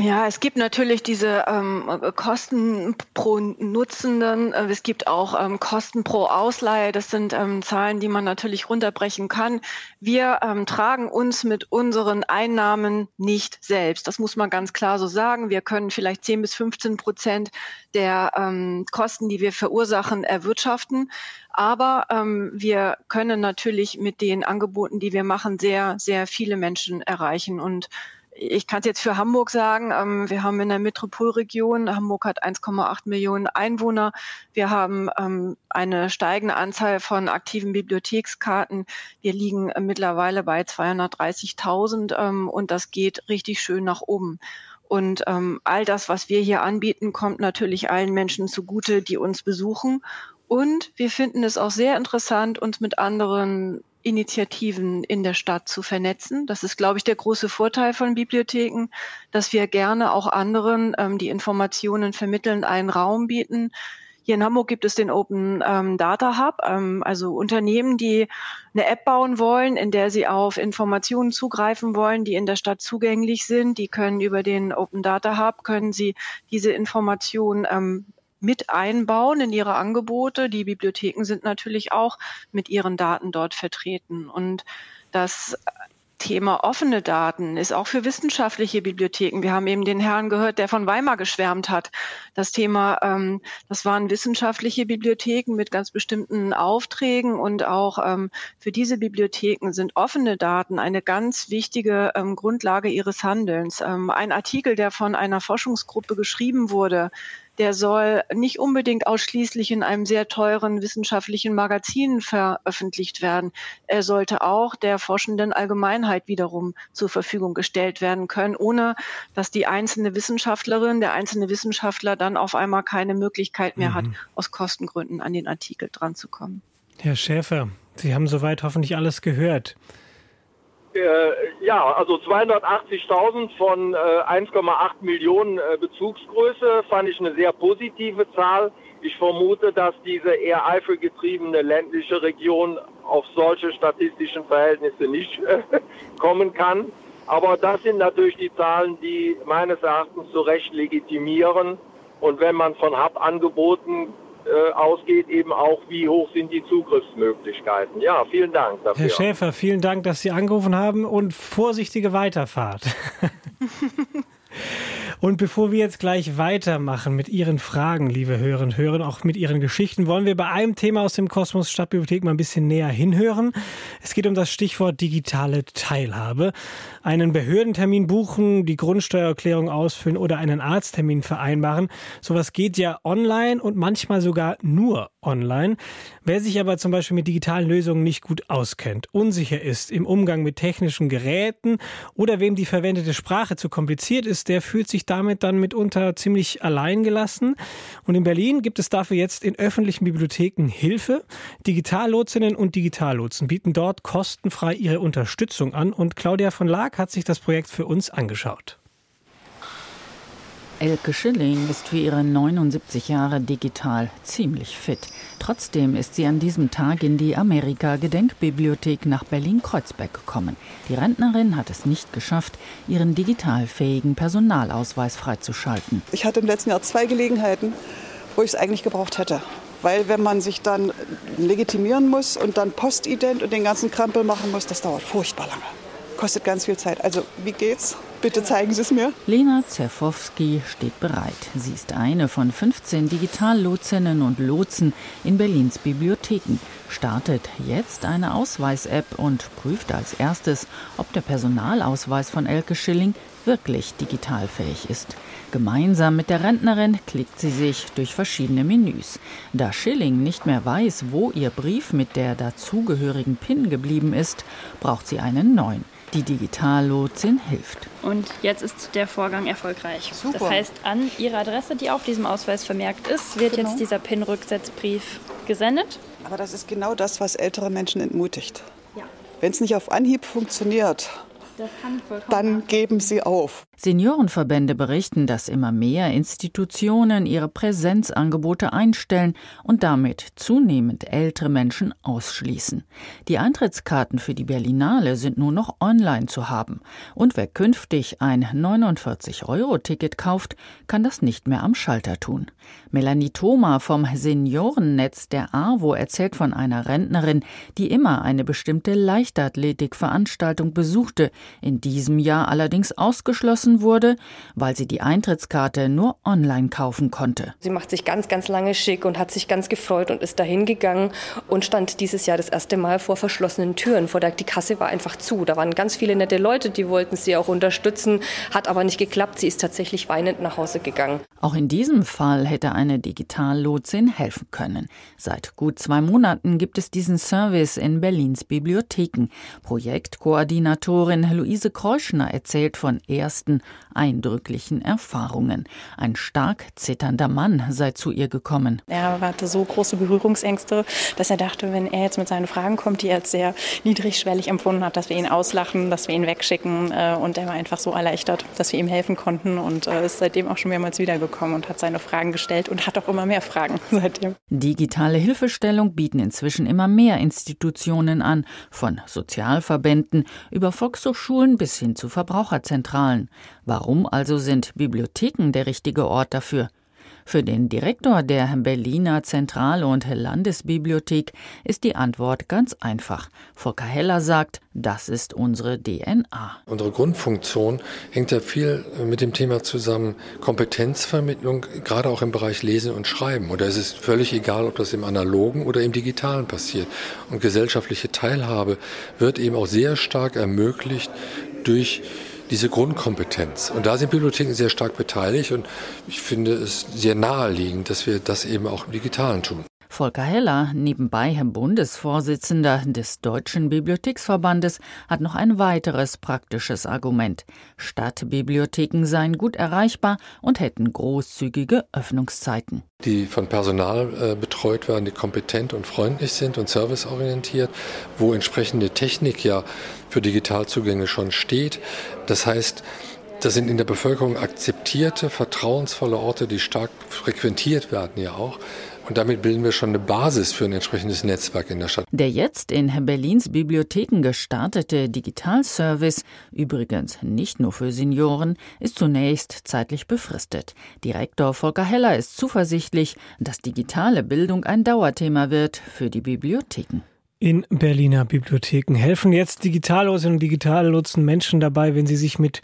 Ja, es gibt natürlich diese ähm, Kosten pro Nutzenden. Äh, es gibt auch ähm, Kosten pro Ausleihe. Das sind ähm, Zahlen, die man natürlich runterbrechen kann. Wir ähm, tragen uns mit unseren Einnahmen nicht selbst. Das muss man ganz klar so sagen. Wir können vielleicht 10 bis 15 Prozent der ähm, Kosten, die wir verursachen, erwirtschaften. Aber ähm, wir können natürlich mit den Angeboten, die wir machen, sehr, sehr viele Menschen erreichen und ich kann es jetzt für Hamburg sagen, ähm, wir haben in der Metropolregion, Hamburg hat 1,8 Millionen Einwohner, wir haben ähm, eine steigende Anzahl von aktiven Bibliothekskarten. Wir liegen äh, mittlerweile bei 230.000 ähm, und das geht richtig schön nach oben. Und ähm, all das, was wir hier anbieten, kommt natürlich allen Menschen zugute, die uns besuchen. Und wir finden es auch sehr interessant, uns mit anderen Initiativen in der Stadt zu vernetzen. Das ist, glaube ich, der große Vorteil von Bibliotheken, dass wir gerne auch anderen ähm, die Informationen vermitteln, einen Raum bieten. Hier in Hamburg gibt es den Open ähm, Data Hub, ähm, also Unternehmen, die eine App bauen wollen, in der sie auf Informationen zugreifen wollen, die in der Stadt zugänglich sind. Die können über den Open Data Hub, können sie diese Informationen ähm, mit einbauen in ihre Angebote. Die Bibliotheken sind natürlich auch mit ihren Daten dort vertreten. Und das Thema offene Daten ist auch für wissenschaftliche Bibliotheken. Wir haben eben den Herrn gehört, der von Weimar geschwärmt hat. Das Thema, ähm, das waren wissenschaftliche Bibliotheken mit ganz bestimmten Aufträgen und auch ähm, für diese Bibliotheken sind offene Daten eine ganz wichtige ähm, Grundlage ihres Handelns. Ähm, ein Artikel, der von einer Forschungsgruppe geschrieben wurde, der soll nicht unbedingt ausschließlich in einem sehr teuren wissenschaftlichen Magazin veröffentlicht werden. Er sollte auch der forschenden Allgemeinheit wiederum zur Verfügung gestellt werden können, ohne dass die einzelne Wissenschaftlerin, der einzelne Wissenschaftler dann auf einmal keine Möglichkeit mehr mhm. hat, aus Kostengründen an den Artikel dranzukommen. Herr Schäfer, Sie haben soweit hoffentlich alles gehört. Äh, ja, also 280.000 von äh, 1,8 Millionen äh, Bezugsgröße fand ich eine sehr positive Zahl. Ich vermute, dass diese eher eifelgetriebene ländliche Region auf solche statistischen Verhältnisse nicht äh, kommen kann. Aber das sind natürlich die Zahlen, die meines Erachtens zu Recht legitimieren. Und wenn man von Hub-Angeboten äh, ausgeht, eben auch, wie hoch sind die Zugriffsmöglichkeiten. Ja, vielen Dank dafür. Herr Schäfer, vielen Dank, dass Sie angerufen haben und vorsichtige Weiterfahrt. Und bevor wir jetzt gleich weitermachen mit Ihren Fragen, liebe Hörerinnen und Hörer, auch mit Ihren Geschichten, wollen wir bei einem Thema aus dem Kosmos Stadtbibliothek mal ein bisschen näher hinhören. Es geht um das Stichwort digitale Teilhabe. Einen Behördentermin buchen, die Grundsteuererklärung ausfüllen oder einen Arzttermin vereinbaren. Sowas geht ja online und manchmal sogar nur online. Wer sich aber zum Beispiel mit digitalen Lösungen nicht gut auskennt, unsicher ist im Umgang mit technischen Geräten oder wem die verwendete Sprache zu kompliziert ist, der fühlt sich damit dann mitunter ziemlich allein gelassen. Und in Berlin gibt es dafür jetzt in öffentlichen Bibliotheken Hilfe. Digitallotsinnen und Digitallotsen bieten dort kostenfrei ihre Unterstützung an und Claudia von Laak hat sich das Projekt für uns angeschaut. Elke Schilling ist für ihre 79 Jahre digital ziemlich fit. Trotzdem ist sie an diesem Tag in die Amerika-Gedenkbibliothek nach Berlin-Kreuzberg gekommen. Die Rentnerin hat es nicht geschafft, ihren digitalfähigen Personalausweis freizuschalten. Ich hatte im letzten Jahr zwei Gelegenheiten, wo ich es eigentlich gebraucht hätte. Weil wenn man sich dann legitimieren muss und dann Postident und den ganzen Krampel machen muss, das dauert furchtbar lange. Kostet ganz viel Zeit. Also wie geht's? Bitte zeigen Sie es mir. Lena Zerfowski steht bereit. Sie ist eine von 15 Digitallotsinnen und Lotsen in Berlins Bibliotheken, startet jetzt eine Ausweis-App und prüft als erstes, ob der Personalausweis von Elke Schilling wirklich digitalfähig ist. Gemeinsam mit der Rentnerin klickt sie sich durch verschiedene Menüs. Da Schilling nicht mehr weiß, wo ihr Brief mit der dazugehörigen PIN geblieben ist, braucht sie einen neuen. Die Digitallotsin hilft. Und jetzt ist der Vorgang erfolgreich. Super. Das heißt, an Ihre Adresse, die auf diesem Ausweis vermerkt ist, wird genau. jetzt dieser PIN-Rücksetzbrief gesendet. Aber das ist genau das, was ältere Menschen entmutigt. Ja. Wenn es nicht auf Anhieb funktioniert, dann geben sie auf. Seniorenverbände berichten, dass immer mehr Institutionen ihre Präsenzangebote einstellen und damit zunehmend ältere Menschen ausschließen. Die Eintrittskarten für die Berlinale sind nur noch online zu haben. Und wer künftig ein 49-Euro-Ticket kauft, kann das nicht mehr am Schalter tun. Melanie Thoma vom Seniorennetz der AWO erzählt von einer Rentnerin, die immer eine bestimmte Leichtathletikveranstaltung besuchte, in diesem Jahr allerdings ausgeschlossen geschlossen wurde, weil sie die Eintrittskarte nur online kaufen konnte. Sie macht sich ganz, ganz lange schick und hat sich ganz gefreut und ist dahin gegangen und stand dieses Jahr das erste Mal vor verschlossenen Türen. Vor der, die Kasse war einfach zu. Da waren ganz viele nette Leute, die wollten sie auch unterstützen, hat aber nicht geklappt. Sie ist tatsächlich weinend nach Hause gegangen. Auch in diesem Fall hätte eine Digitallotsin helfen können. Seit gut zwei Monaten gibt es diesen Service in Berlins Bibliotheken. Projektkoordinatorin Luise Kreuschner erzählt von ersten eindrücklichen Erfahrungen. Ein stark zitternder Mann sei zu ihr gekommen. Er hatte so große Berührungsängste, dass er dachte, wenn er jetzt mit seinen Fragen kommt, die er als sehr niedrigschwellig empfunden hat, dass wir ihn auslachen, dass wir ihn wegschicken. Äh, und er war einfach so erleichtert, dass wir ihm helfen konnten und äh, ist seitdem auch schon mehrmals wiedergekommen und hat seine Fragen gestellt und hat auch immer mehr Fragen seitdem. Digitale Hilfestellung bieten inzwischen immer mehr Institutionen an, von Sozialverbänden über Volkshochschulen bis hin zu Verbraucherzentralen. Warum also sind Bibliotheken der richtige Ort dafür? Für den Direktor der Berliner Zentral- und Landesbibliothek ist die Antwort ganz einfach. Volker Heller sagt, das ist unsere DNA. Unsere Grundfunktion hängt ja viel mit dem Thema zusammen, Kompetenzvermittlung, gerade auch im Bereich Lesen und Schreiben. Oder es ist völlig egal, ob das im analogen oder im digitalen passiert. Und gesellschaftliche Teilhabe wird eben auch sehr stark ermöglicht durch diese Grundkompetenz. Und da sind Bibliotheken sehr stark beteiligt und ich finde es sehr naheliegend, dass wir das eben auch im Digitalen tun. Volker Heller, nebenbei Bundesvorsitzender des Deutschen Bibliotheksverbandes, hat noch ein weiteres praktisches Argument. Stadtbibliotheken seien gut erreichbar und hätten großzügige Öffnungszeiten. Die von Personal äh, betreut werden, die kompetent und freundlich sind und serviceorientiert, wo entsprechende Technik ja für Digitalzugänge schon steht. Das heißt, das sind in der Bevölkerung akzeptierte, vertrauensvolle Orte, die stark frequentiert werden ja auch. Und damit bilden wir schon eine Basis für ein entsprechendes Netzwerk in der Stadt. Der jetzt in Berlins Bibliotheken gestartete Digitalservice, übrigens nicht nur für Senioren, ist zunächst zeitlich befristet. Direktor Volker Heller ist zuversichtlich, dass digitale Bildung ein Dauerthema wird für die Bibliotheken. In Berliner Bibliotheken helfen jetzt Digitallose und Digitallotsen Menschen dabei, wenn sie sich mit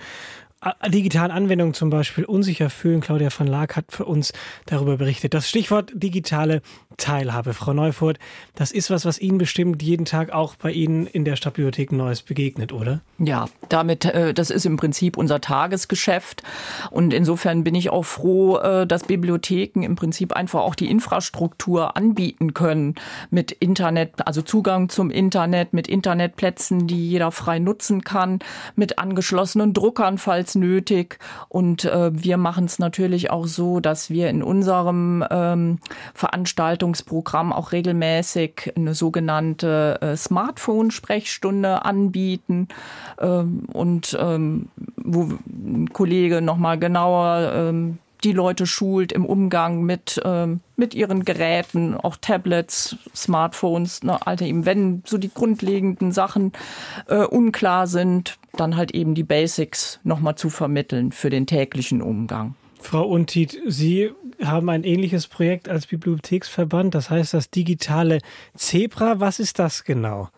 digitalen Anwendungen zum Beispiel unsicher fühlen. Claudia van Laak hat für uns darüber berichtet. Das Stichwort digitale Teilhabe, Frau Neufurt, das ist was, was Ihnen bestimmt jeden Tag auch bei Ihnen in der Stadtbibliothek Neues begegnet, oder? Ja, damit, äh, das ist im Prinzip unser Tagesgeschäft. Und insofern bin ich auch froh, äh, dass Bibliotheken im Prinzip einfach auch die Infrastruktur anbieten können mit Internet, also Zugang zum Internet, mit Internetplätzen, die jeder frei nutzen kann, mit angeschlossenen Druckern, falls nötig. Und äh, wir machen es natürlich auch so, dass wir in unserem ähm, Veranstaltung Veranstaltungsprogramm auch regelmäßig eine sogenannte äh, Smartphone-Sprechstunde anbieten ähm, und ähm, wo ein Kollege nochmal genauer ähm, die Leute schult im Umgang mit, ähm, mit ihren Geräten, auch Tablets, Smartphones, ne, Alter, eben wenn so die grundlegenden Sachen äh, unklar sind, dann halt eben die Basics nochmal zu vermitteln für den täglichen Umgang. Frau Untit, Sie haben ein ähnliches Projekt als Bibliotheksverband, das heißt das digitale Zebra. Was ist das genau?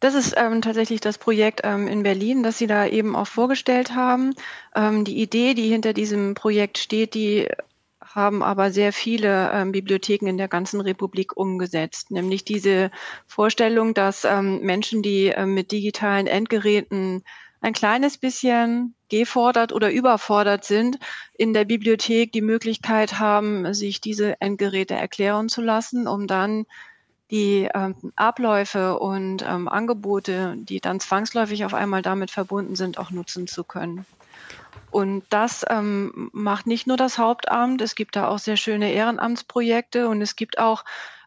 Das ist ähm, tatsächlich das Projekt ähm, in Berlin, das Sie da eben auch vorgestellt haben. Ähm, die Idee, die hinter diesem Projekt steht, die haben aber sehr viele ähm, Bibliotheken in der ganzen Republik umgesetzt, nämlich diese Vorstellung, dass ähm, Menschen, die ähm, mit digitalen Endgeräten ein kleines bisschen gefordert oder überfordert sind, in der Bibliothek die Möglichkeit haben, sich diese Endgeräte erklären zu lassen, um dann die ähm, Abläufe und ähm, Angebote, die dann zwangsläufig auf einmal damit verbunden sind, auch nutzen zu können. Und das ähm, macht nicht nur das Hauptamt, es gibt da auch sehr schöne Ehrenamtsprojekte und es gibt auch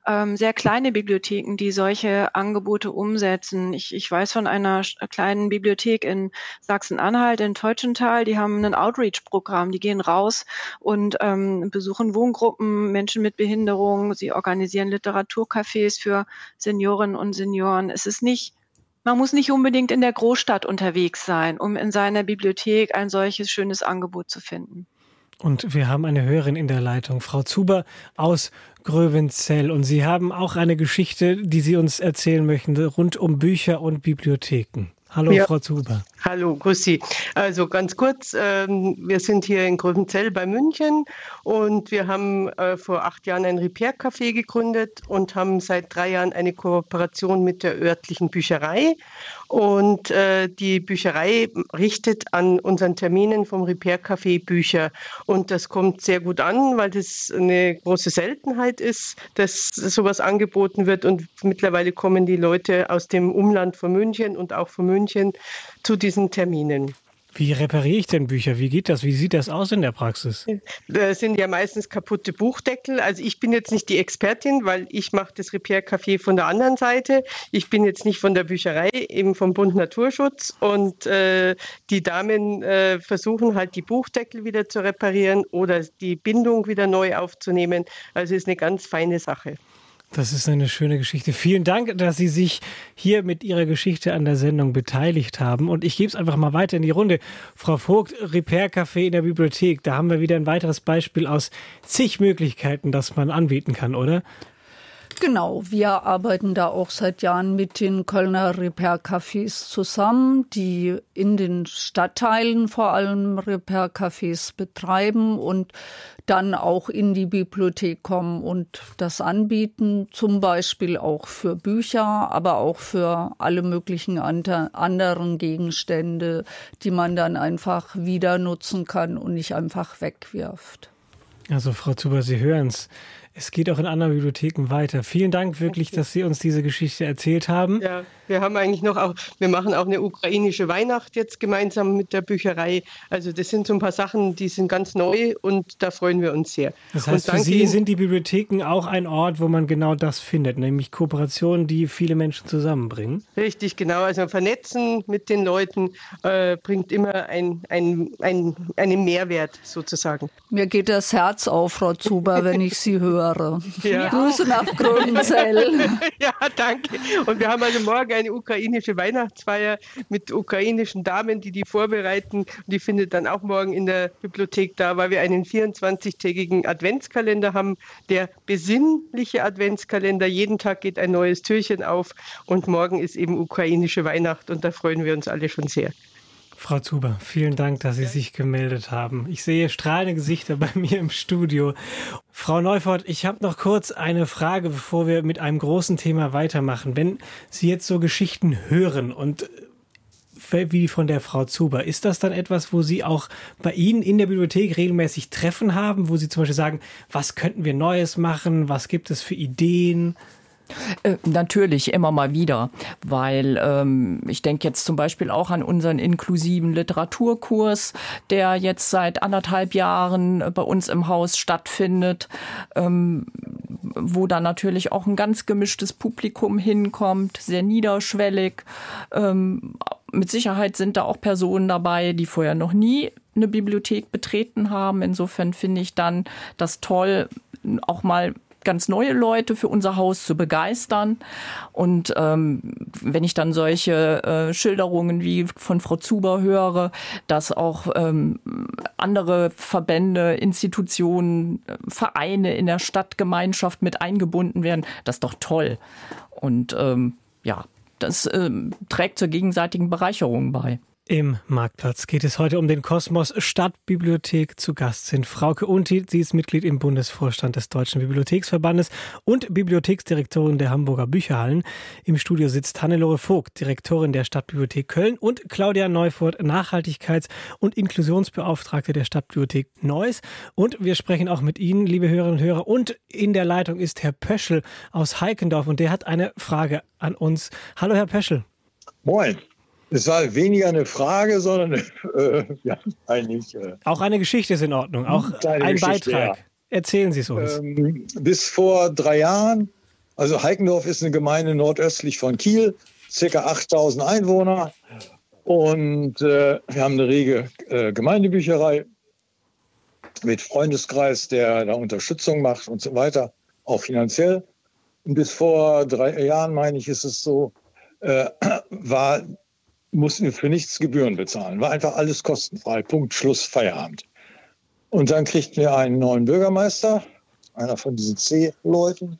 ähm, sehr kleine Bibliotheken, die solche Angebote umsetzen. Ich, ich weiß von einer kleinen Bibliothek in Sachsen-Anhalt, in Teutschenthal, die haben ein Outreach-Programm. Die gehen raus und ähm, besuchen Wohngruppen, Menschen mit Behinderung. Sie organisieren Literaturcafés für Seniorinnen und Senioren. Es ist nicht man muss nicht unbedingt in der Großstadt unterwegs sein, um in seiner Bibliothek ein solches schönes Angebot zu finden. Und wir haben eine Hörerin in der Leitung, Frau Zuber aus Grövenzell. Und Sie haben auch eine Geschichte, die Sie uns erzählen möchten, rund um Bücher und Bibliotheken. Hallo, ja. Frau Zuber. Hallo, grüß Sie. Also ganz kurz, ähm, wir sind hier in Grövenzell bei München und wir haben äh, vor acht Jahren ein Repair-Café gegründet und haben seit drei Jahren eine Kooperation mit der örtlichen Bücherei. Und äh, die Bücherei richtet an unseren Terminen vom Repair-Café Bücher. Und das kommt sehr gut an, weil das eine große Seltenheit ist, dass sowas angeboten wird. Und mittlerweile kommen die Leute aus dem Umland von München und auch von München zu diesen Terminen. Wie repariere ich denn Bücher? Wie geht das? Wie sieht das aus in der Praxis? Das sind ja meistens kaputte Buchdeckel. Also ich bin jetzt nicht die Expertin, weil ich mache das Repair-Café von der anderen Seite. Ich bin jetzt nicht von der Bücherei, eben vom Bund Naturschutz. Und äh, die Damen äh, versuchen halt die Buchdeckel wieder zu reparieren oder die Bindung wieder neu aufzunehmen. Also ist eine ganz feine Sache. Das ist eine schöne Geschichte. Vielen Dank, dass Sie sich hier mit Ihrer Geschichte an der Sendung beteiligt haben. Und ich gebe es einfach mal weiter in die Runde. Frau Vogt, Repair Café in der Bibliothek. Da haben wir wieder ein weiteres Beispiel aus zig Möglichkeiten, das man anbieten kann, oder? Genau, wir arbeiten da auch seit Jahren mit den Kölner Repair-Cafés zusammen, die in den Stadtteilen vor allem Repair-Cafés betreiben und dann auch in die Bibliothek kommen und das anbieten, zum Beispiel auch für Bücher, aber auch für alle möglichen anderen Gegenstände, die man dann einfach wieder nutzen kann und nicht einfach wegwirft. Also Frau Zuber, Sie hören es. Es geht auch in anderen Bibliotheken weiter. Vielen Dank wirklich, dass Sie uns diese Geschichte erzählt haben. Ja, wir haben eigentlich noch auch, wir machen auch eine ukrainische Weihnacht jetzt gemeinsam mit der Bücherei. Also das sind so ein paar Sachen, die sind ganz neu und da freuen wir uns sehr. Das heißt, für Sie sind die Bibliotheken auch ein Ort, wo man genau das findet, nämlich Kooperationen, die viele Menschen zusammenbringen. Richtig, genau. Also vernetzen mit den Leuten äh, bringt immer ein, ein, ein, einen Mehrwert sozusagen. Mir geht das Herz auf, Frau Zuber, wenn ich Sie höre. Ja. Grüße nach Grünzell. ja, danke. Und wir haben also morgen eine ukrainische Weihnachtsfeier mit ukrainischen Damen, die die vorbereiten. Die findet dann auch morgen in der Bibliothek da, weil wir einen 24-tägigen Adventskalender haben. Der besinnliche Adventskalender. Jeden Tag geht ein neues Türchen auf. Und morgen ist eben ukrainische Weihnacht. Und da freuen wir uns alle schon sehr. Frau Zuber, vielen Dank, dass Sie sich gemeldet haben. Ich sehe strahlende Gesichter bei mir im Studio. Frau Neufort, ich habe noch kurz eine Frage, bevor wir mit einem großen Thema weitermachen. Wenn Sie jetzt so Geschichten hören und äh, wie von der Frau Zuber, ist das dann etwas, wo Sie auch bei Ihnen in der Bibliothek regelmäßig Treffen haben, wo Sie zum Beispiel sagen, was könnten wir Neues machen, was gibt es für Ideen? Äh, natürlich immer mal wieder, weil ähm, ich denke jetzt zum Beispiel auch an unseren inklusiven Literaturkurs, der jetzt seit anderthalb Jahren bei uns im Haus stattfindet, ähm, wo dann natürlich auch ein ganz gemischtes Publikum hinkommt, sehr niederschwellig. Ähm, mit Sicherheit sind da auch Personen dabei, die vorher noch nie eine Bibliothek betreten haben. Insofern finde ich dann das toll, auch mal ganz neue Leute für unser Haus zu begeistern. Und ähm, wenn ich dann solche äh, Schilderungen wie von Frau Zuber höre, dass auch ähm, andere Verbände, Institutionen, Vereine in der Stadtgemeinschaft mit eingebunden werden, das ist doch toll. Und ähm, ja, das äh, trägt zur gegenseitigen Bereicherung bei. Im Marktplatz geht es heute um den Kosmos Stadtbibliothek. Zu Gast sind Frauke Unti, sie ist Mitglied im Bundesvorstand des Deutschen Bibliotheksverbandes und Bibliotheksdirektorin der Hamburger Bücherhallen. Im Studio sitzt Hannelore Vogt, Direktorin der Stadtbibliothek Köln und Claudia Neufurt, Nachhaltigkeits- und Inklusionsbeauftragte der Stadtbibliothek Neuss. Und wir sprechen auch mit Ihnen, liebe Hörerinnen und Hörer. Und in der Leitung ist Herr Pöschel aus Heikendorf und der hat eine Frage an uns. Hallo, Herr Pöschel. Moin. Es war weniger eine Frage, sondern äh, ja, eigentlich. Äh, auch eine Geschichte ist in Ordnung, auch ein Beitrag. Ja. Erzählen Sie es uns. Ähm, bis vor drei Jahren Also Heikendorf ist eine Gemeinde nordöstlich von Kiel, circa 8000 Einwohner. Und äh, wir haben eine rege äh, Gemeindebücherei mit Freundeskreis, der da Unterstützung macht und so weiter, auch finanziell. Und bis vor drei Jahren, meine ich, ist es so, äh, war, mussten wir für nichts Gebühren bezahlen. War einfach alles kostenfrei. Punkt, Schluss, Feierabend. Und dann kriegten wir einen neuen Bürgermeister, einer von diesen C-Leuten.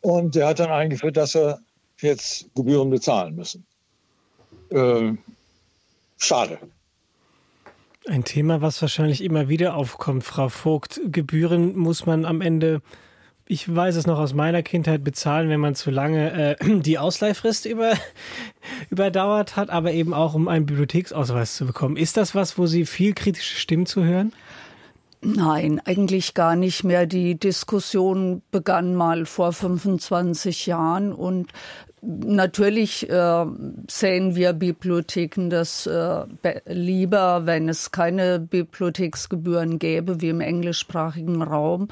Und der hat dann eingeführt, dass wir jetzt Gebühren bezahlen müssen. Ähm, schade. Ein Thema, was wahrscheinlich immer wieder aufkommt, Frau Vogt. Gebühren muss man am Ende, ich weiß es noch aus meiner Kindheit, bezahlen, wenn man zu lange äh, die Ausleihfrist über, überdauert hat, aber eben auch um einen Bibliotheksausweis zu bekommen. Ist das was, wo Sie viel kritische Stimmen zu hören? Nein, eigentlich gar nicht mehr. Die Diskussion begann mal vor 25 Jahren und Natürlich äh, sehen wir Bibliotheken das äh, lieber, wenn es keine Bibliotheksgebühren gäbe, wie im englischsprachigen Raum.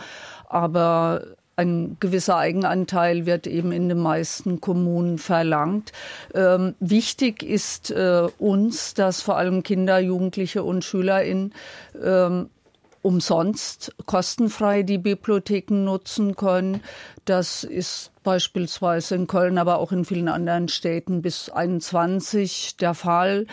Aber ein gewisser Eigenanteil wird eben in den meisten Kommunen verlangt. Ähm, wichtig ist äh, uns, dass vor allem Kinder, Jugendliche und SchülerInnen ähm, umsonst kostenfrei die Bibliotheken nutzen können. Das ist beispielsweise in Köln, aber auch in vielen anderen Städten bis 21 der Fall.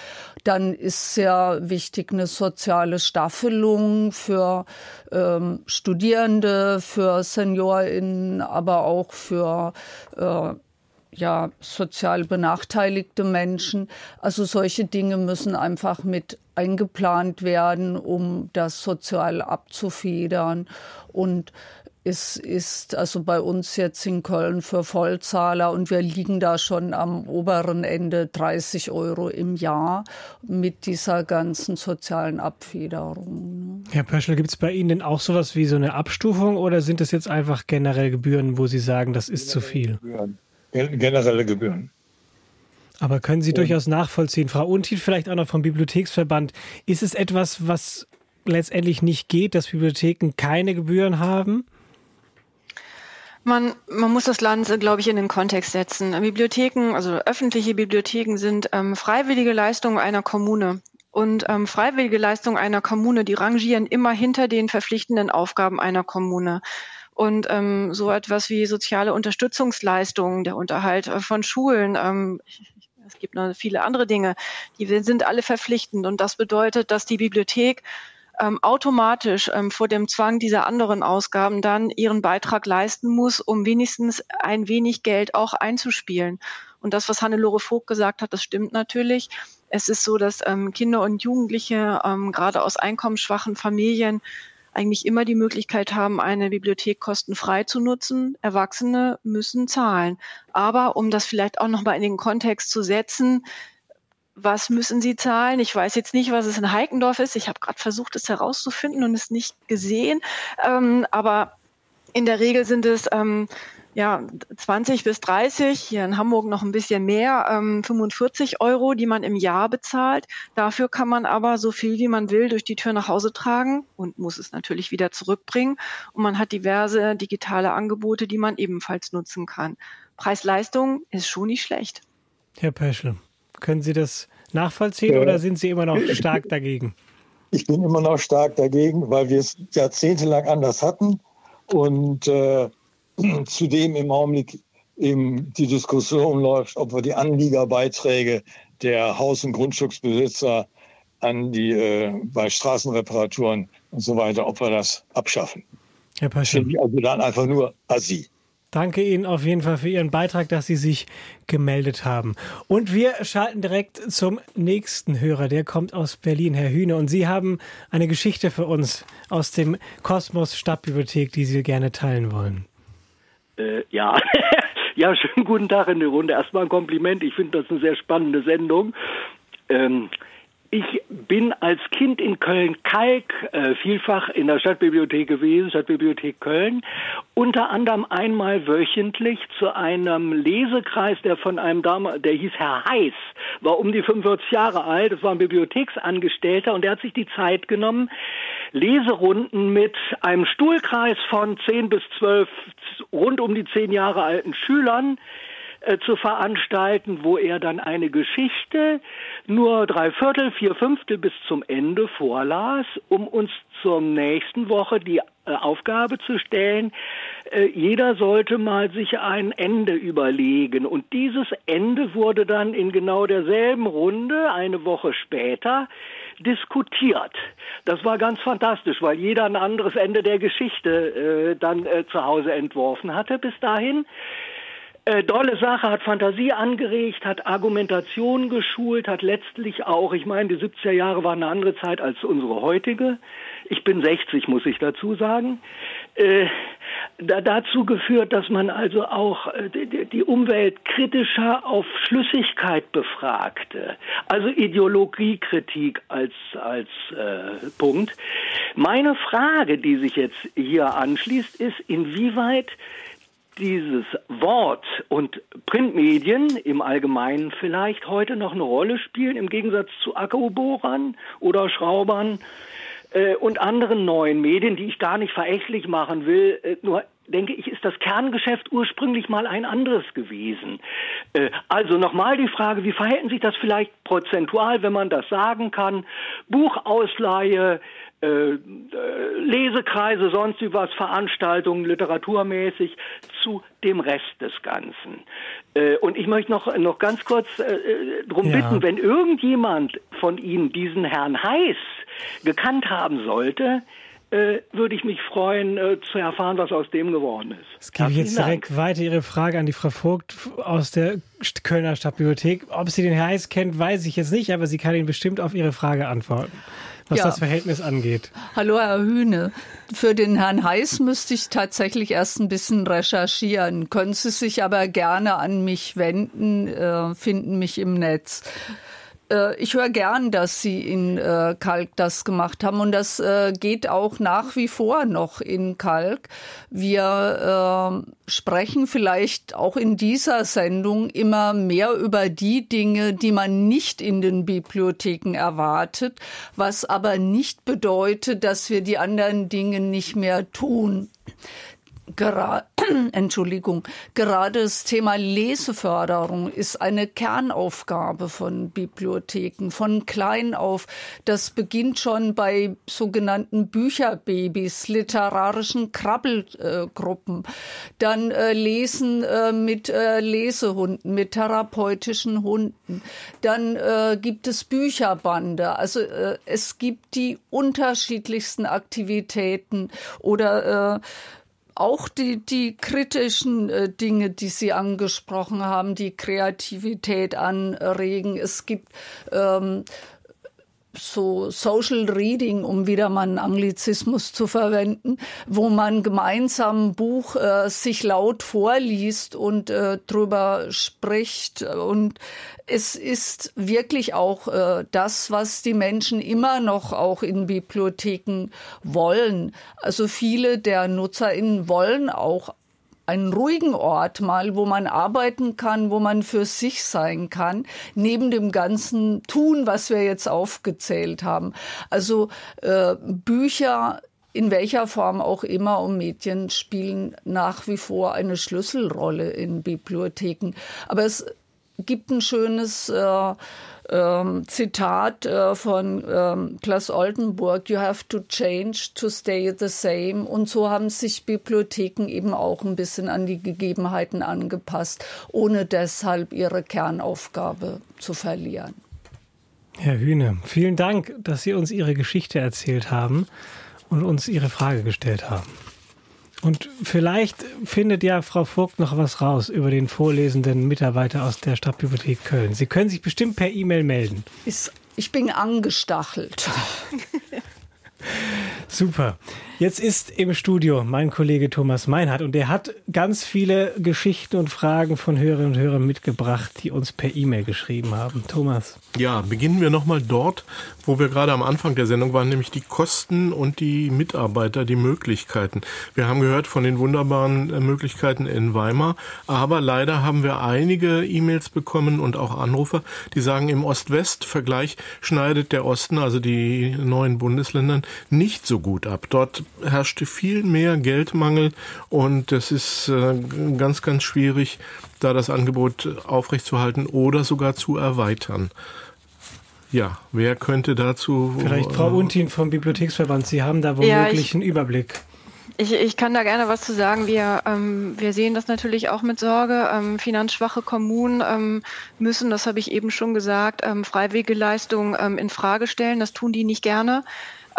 Dann ist sehr wichtig eine soziale Staffelung für ähm, Studierende, für SeniorInnen, aber auch für äh, ja, sozial benachteiligte Menschen. Also solche Dinge müssen einfach mit eingeplant werden, um das sozial abzufedern. Und es ist also bei uns jetzt in Köln für Vollzahler und wir liegen da schon am oberen Ende 30 Euro im Jahr mit dieser ganzen sozialen Abfederung. Ne? Herr Pöschel, gibt es bei Ihnen denn auch sowas wie so eine Abstufung oder sind es jetzt einfach generell Gebühren, wo Sie sagen, das ist generelle zu viel? Gebühren. Generelle Gebühren. Aber können Sie durchaus nachvollziehen, Frau Untiel, vielleicht auch noch vom Bibliotheksverband, ist es etwas, was letztendlich nicht geht, dass Bibliotheken keine Gebühren haben? Man, man muss das Land, glaube ich, in den Kontext setzen. Bibliotheken, also öffentliche Bibliotheken sind ähm, freiwillige Leistungen einer Kommune. Und ähm, freiwillige Leistungen einer Kommune, die rangieren immer hinter den verpflichtenden Aufgaben einer Kommune. Und ähm, so etwas wie soziale Unterstützungsleistungen, der Unterhalt äh, von Schulen, ähm, es gibt noch viele andere Dinge, die sind alle verpflichtend. Und das bedeutet, dass die Bibliothek ähm, automatisch ähm, vor dem Zwang dieser anderen Ausgaben dann ihren Beitrag leisten muss, um wenigstens ein wenig Geld auch einzuspielen. Und das, was Hannelore Vogt gesagt hat, das stimmt natürlich. Es ist so, dass ähm, Kinder und Jugendliche, ähm, gerade aus einkommensschwachen Familien, eigentlich immer die Möglichkeit haben, eine Bibliothek kostenfrei zu nutzen. Erwachsene müssen zahlen. Aber um das vielleicht auch nochmal in den Kontext zu setzen, was müssen sie zahlen? Ich weiß jetzt nicht, was es in Heikendorf ist. Ich habe gerade versucht, es herauszufinden und es nicht gesehen. Ähm, aber in der Regel sind es ähm, ja, 20 bis 30, hier in Hamburg noch ein bisschen mehr, ähm, 45 Euro, die man im Jahr bezahlt. Dafür kann man aber so viel, wie man will, durch die Tür nach Hause tragen und muss es natürlich wieder zurückbringen. Und man hat diverse digitale Angebote, die man ebenfalls nutzen kann. Preis-Leistung ist schon nicht schlecht. Herr Peschel, können Sie das nachvollziehen ja. oder sind Sie immer noch stark dagegen? Ich bin immer noch stark dagegen, weil wir es jahrzehntelang anders hatten. Und äh, Zudem im Augenblick eben die Diskussion läuft, ob wir die Anliegerbeiträge der Haus- und Grundstücksbesitzer an die äh, bei Straßenreparaturen und so weiter, ob wir das abschaffen. Herr Paschin. Also dann einfach nur Assi. Danke Ihnen auf jeden Fall für Ihren Beitrag, dass Sie sich gemeldet haben. Und wir schalten direkt zum nächsten Hörer. Der kommt aus Berlin, Herr Hühne. Und Sie haben eine Geschichte für uns aus dem Kosmos Stadtbibliothek, die Sie gerne teilen wollen. Äh, ja. ja, schönen guten Tag in die Runde. Erstmal ein Kompliment. Ich finde das eine sehr spannende Sendung. Ähm, ich bin als Kind in Köln-Kalk äh, vielfach in der Stadtbibliothek gewesen, Stadtbibliothek Köln, unter anderem einmal wöchentlich zu einem Lesekreis, der von einem Dame, der hieß Herr Heiß, war um die 45 Jahre alt, das war ein Bibliotheksangestellter und der hat sich die Zeit genommen, Leserunden mit einem Stuhlkreis von zehn bis zwölf rund um die zehn Jahre alten Schülern äh, zu veranstalten, wo er dann eine Geschichte nur drei Viertel, vier Fünftel bis zum Ende vorlas, um uns zur nächsten Woche die äh, Aufgabe zu stellen, äh, jeder sollte mal sich ein Ende überlegen. Und dieses Ende wurde dann in genau derselben Runde eine Woche später diskutiert. Das war ganz fantastisch, weil jeder ein anderes Ende der Geschichte äh, dann zu Hause entworfen hatte bis dahin. Äh, dolle Sache, hat Fantasie angeregt, hat Argumentation geschult, hat letztlich auch, ich meine, die 70er Jahre waren eine andere Zeit als unsere heutige. Ich bin 60, muss ich dazu sagen. Äh, da, dazu geführt, dass man also auch äh, die, die Umwelt kritischer auf Schlüssigkeit befragte. Also Ideologiekritik als, als äh, Punkt. Meine Frage, die sich jetzt hier anschließt, ist, inwieweit dieses Wort und Printmedien im Allgemeinen vielleicht heute noch eine Rolle spielen, im Gegensatz zu Akkubohrern oder Schraubern äh, und anderen neuen Medien, die ich gar nicht verächtlich machen will, äh, nur denke ich, ist das Kerngeschäft ursprünglich mal ein anderes gewesen. Äh, also nochmal die Frage, wie verhält sich das vielleicht prozentual, wenn man das sagen kann? Buchausleihe, äh, äh, Lesekreise, sonst was, Veranstaltungen, literaturmäßig zu dem Rest des Ganzen. Und ich möchte noch, noch ganz kurz darum ja. bitten, wenn irgendjemand von Ihnen diesen Herrn Heiß gekannt haben sollte, äh, würde ich mich freuen, äh, zu erfahren, was aus dem geworden ist. Das gebe ich jetzt direkt Dank. weiter. Ihre Frage an die Frau Vogt aus der Kölner Stadtbibliothek. Ob sie den Herr Heiß kennt, weiß ich jetzt nicht, aber sie kann Ihnen bestimmt auf Ihre Frage antworten was ja. das Verhältnis angeht. Hallo, Herr Hühne. Für den Herrn Heiß müsste ich tatsächlich erst ein bisschen recherchieren. Können Sie sich aber gerne an mich wenden, äh, finden mich im Netz. Äh, ich höre gern, dass Sie in äh, Kalk das gemacht haben und das äh, geht auch nach wie vor noch in Kalk. Wir sprechen vielleicht auch in dieser Sendung immer mehr über die Dinge, die man nicht in den Bibliotheken erwartet, was aber nicht bedeutet, dass wir die anderen Dinge nicht mehr tun. Entschuldigung, gerade das Thema Leseförderung ist eine Kernaufgabe von Bibliotheken, von klein auf. Das beginnt schon bei sogenannten Bücherbabys, literarischen Krabbelgruppen, dann äh, Lesen äh, mit äh, Lesehunden, mit therapeutischen Hunden. Dann äh, gibt es Bücherbande. Also äh, es gibt die unterschiedlichsten Aktivitäten oder äh, auch die, die kritischen äh, Dinge, die Sie angesprochen haben, die Kreativität anregen. Es gibt ähm, so Social Reading, um wieder mal einen Anglizismus zu verwenden, wo man gemeinsam ein Buch äh, sich laut vorliest und äh, drüber spricht. Und es ist wirklich auch äh, das, was die Menschen immer noch auch in Bibliotheken wollen. Also viele der NutzerInnen wollen auch einen ruhigen Ort mal, wo man arbeiten kann, wo man für sich sein kann, neben dem ganzen Tun, was wir jetzt aufgezählt haben. Also äh, Bücher in welcher Form auch immer und Medien spielen nach wie vor eine Schlüsselrolle in Bibliotheken. Aber es gibt ein schönes äh, ähm, Zitat äh, von ähm, Klaus Oldenburg, You have to change to stay the same. Und so haben sich Bibliotheken eben auch ein bisschen an die Gegebenheiten angepasst, ohne deshalb ihre Kernaufgabe zu verlieren. Herr Hühne, vielen Dank, dass Sie uns Ihre Geschichte erzählt haben und uns Ihre Frage gestellt haben. Und vielleicht findet ja Frau Vogt noch was raus über den vorlesenden Mitarbeiter aus der Stadtbibliothek Köln. Sie können sich bestimmt per E-Mail melden. Ich bin angestachelt. Super. Jetzt ist im Studio mein Kollege Thomas Meinhardt und der hat ganz viele Geschichten und Fragen von Hörerinnen und Hörern mitgebracht, die uns per E-Mail geschrieben haben. Thomas. Ja, beginnen wir nochmal dort, wo wir gerade am Anfang der Sendung waren, nämlich die Kosten und die Mitarbeiter, die Möglichkeiten. Wir haben gehört von den wunderbaren äh, Möglichkeiten in Weimar, aber leider haben wir einige E-Mails bekommen und auch Anrufer, die sagen, im Ost-West-Vergleich schneidet der Osten, also die neuen Bundesländern, nicht so gut ab. Dort herrschte viel mehr Geldmangel und es ist äh, ganz, ganz schwierig, da das Angebot aufrechtzuerhalten oder sogar zu erweitern. Ja, wer könnte dazu. Vielleicht Frau äh, Untin vom Bibliotheksverband. Sie haben da womöglich ja, einen Überblick. Ich, ich kann da gerne was zu sagen. Wir, ähm, wir sehen das natürlich auch mit Sorge. Ähm, finanzschwache Kommunen ähm, müssen, das habe ich eben schon gesagt, ähm, freiwillige Leistungen ähm, in Frage stellen. Das tun die nicht gerne.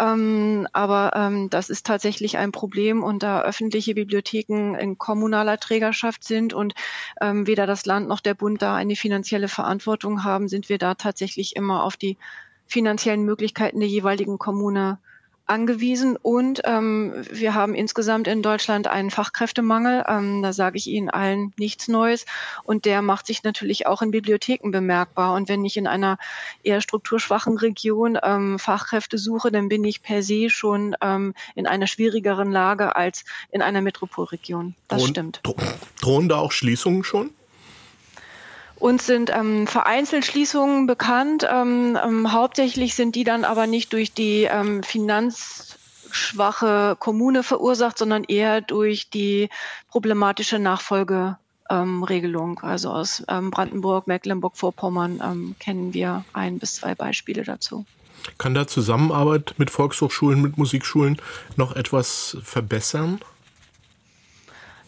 Ähm, aber ähm, das ist tatsächlich ein Problem und da öffentliche Bibliotheken in kommunaler Trägerschaft sind und ähm, weder das Land noch der Bund da eine finanzielle Verantwortung haben, sind wir da tatsächlich immer auf die finanziellen Möglichkeiten der jeweiligen Kommune angewiesen und ähm, wir haben insgesamt in Deutschland einen Fachkräftemangel. Ähm, da sage ich Ihnen allen nichts Neues und der macht sich natürlich auch in Bibliotheken bemerkbar. Und wenn ich in einer eher strukturschwachen Region ähm, Fachkräfte suche, dann bin ich per se schon ähm, in einer schwierigeren Lage als in einer Metropolregion. Das drohen, stimmt. Drohen da auch Schließungen schon? Uns sind ähm, vereinzelt Schließungen bekannt. Ähm, ähm, hauptsächlich sind die dann aber nicht durch die ähm, finanzschwache Kommune verursacht, sondern eher durch die problematische Nachfolgeregelung. also aus ähm, Brandenburg, Mecklenburg-Vorpommern ähm, kennen wir ein bis zwei Beispiele dazu. Kann da Zusammenarbeit mit Volkshochschulen, mit Musikschulen noch etwas verbessern?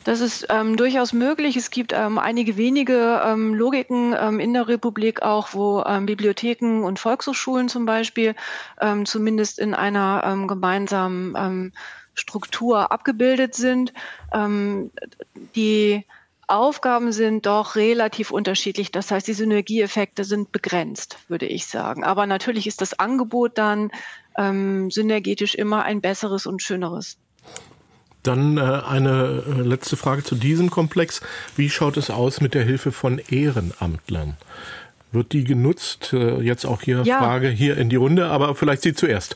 Das ist ähm, durchaus möglich. Es gibt ähm, einige wenige ähm, Logiken ähm, in der Republik auch, wo ähm, Bibliotheken und Volkshochschulen zum Beispiel ähm, zumindest in einer gemeinsamen Struktur abgebildet sind. Die Aufgaben sind doch relativ unterschiedlich. Das heißt, die Synergieeffekte sind begrenzt, würde ich sagen. Aber natürlich ist das Angebot dann synergetisch immer ein besseres und schöneres. Dann äh, eine äh, letzte Frage zu diesem Komplex. Wie schaut es aus mit der Hilfe von Ehrenamtlern? Wird die genutzt? Äh, jetzt auch hier ja. Frage hier in die Runde, aber vielleicht Sie zuerst.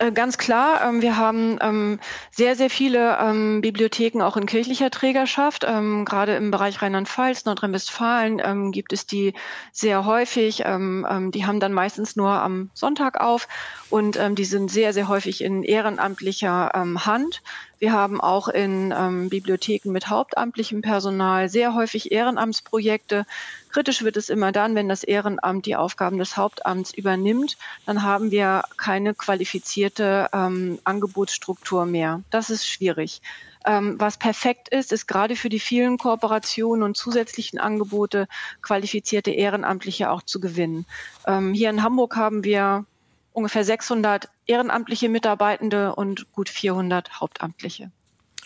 Äh, ganz klar, ähm, wir haben ähm, sehr, sehr viele ähm, Bibliotheken auch in kirchlicher Trägerschaft. Gerade im Bereich Rheinland-Pfalz, Nordrhein-Westfalen gibt es die sehr häufig. Die haben dann meistens nur am Sonntag auf und die sind sehr, sehr häufig in ehrenamtlicher Hand. Wir haben auch in Bibliotheken mit hauptamtlichem Personal sehr häufig Ehrenamtsprojekte. Kritisch wird es immer dann, wenn das Ehrenamt die Aufgaben des Hauptamts übernimmt. Dann haben wir keine qualifizierte ähm, Angebotsstruktur mehr. Das ist schwierig. Ähm, was perfekt ist, ist gerade für die vielen Kooperationen und zusätzlichen Angebote qualifizierte Ehrenamtliche auch zu gewinnen. Ähm, hier in Hamburg haben wir ungefähr 600 ehrenamtliche Mitarbeitende und gut 400 Hauptamtliche.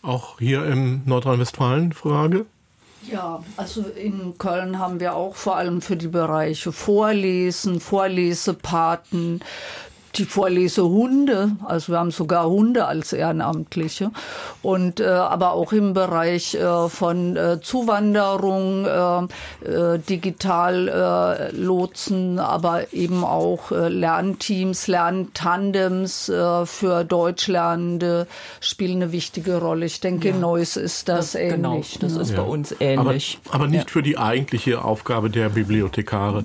Auch hier im Nordrhein-Westfalen Frage? Ja, also in Köln haben wir auch vor allem für die Bereiche Vorlesen, Vorlesepaten, die Vorlesehunde, also wir haben sogar Hunde als Ehrenamtliche und äh, aber auch im Bereich äh, von äh, Zuwanderung, äh, äh, digital äh, Lotsen, aber eben auch äh, Lernteams, Lerntandems äh, für Deutschlernende spielen eine wichtige Rolle. Ich denke, ja. in Neuss ist das, das ähnlich. Genau, das ne? ist ja. bei uns ähnlich. Aber, aber nicht ja. für die eigentliche Aufgabe der Bibliothekare.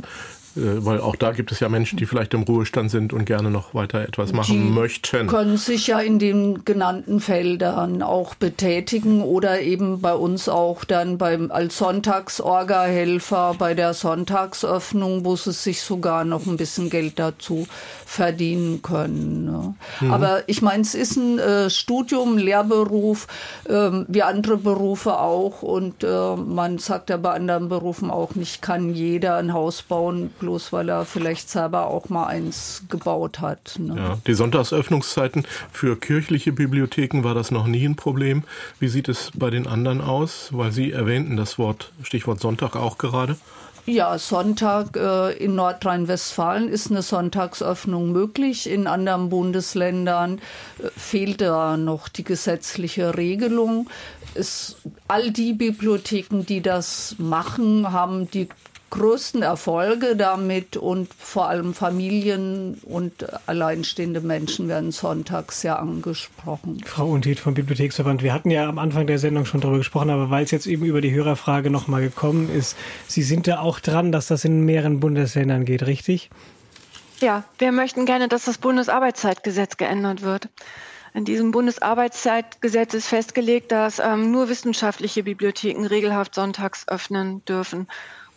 Äh, weil auch da gibt es ja Menschen, die vielleicht im Ruhestand sind und gerne noch weiter etwas machen die möchten. Können sich ja in den genannten Feldern auch betätigen oder eben bei uns auch dann beim als Sonntagsorga-Helfer bei der Sonntagsöffnung, wo sie sich sogar noch ein bisschen Geld dazu verdienen können. Ne? Mhm. Aber ich meine, es ist ein äh, Studium, Lehrberuf, äh, wie andere Berufe auch und äh, man sagt ja bei anderen Berufen auch nicht, kann jeder ein Haus bauen bloß weil er vielleicht selber auch mal eins gebaut hat. Ne? Ja, die Sonntagsöffnungszeiten für kirchliche Bibliotheken war das noch nie ein Problem. Wie sieht es bei den anderen aus? Weil Sie erwähnten das Wort, Stichwort Sonntag auch gerade. Ja, Sonntag äh, in Nordrhein-Westfalen ist eine Sonntagsöffnung möglich. In anderen Bundesländern äh, fehlt da noch die gesetzliche Regelung. Es, all die Bibliotheken, die das machen, haben die größten Erfolge damit und vor allem Familien und alleinstehende Menschen werden sonntags sehr angesprochen. Frau Untet vom Bibliotheksverband, wir hatten ja am Anfang der Sendung schon darüber gesprochen, aber weil es jetzt eben über die Hörerfrage nochmal gekommen ist, Sie sind da auch dran, dass das in mehreren Bundesländern geht, richtig? Ja, wir möchten gerne, dass das Bundesarbeitszeitgesetz geändert wird. In diesem Bundesarbeitszeitgesetz ist festgelegt, dass ähm, nur wissenschaftliche Bibliotheken regelhaft sonntags öffnen dürfen.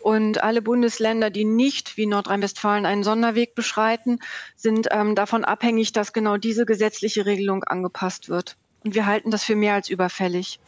Und alle Bundesländer, die nicht wie Nordrhein-Westfalen einen Sonderweg beschreiten, sind ähm, davon abhängig, dass genau diese gesetzliche Regelung angepasst wird. Und wir halten das für mehr als überfällig.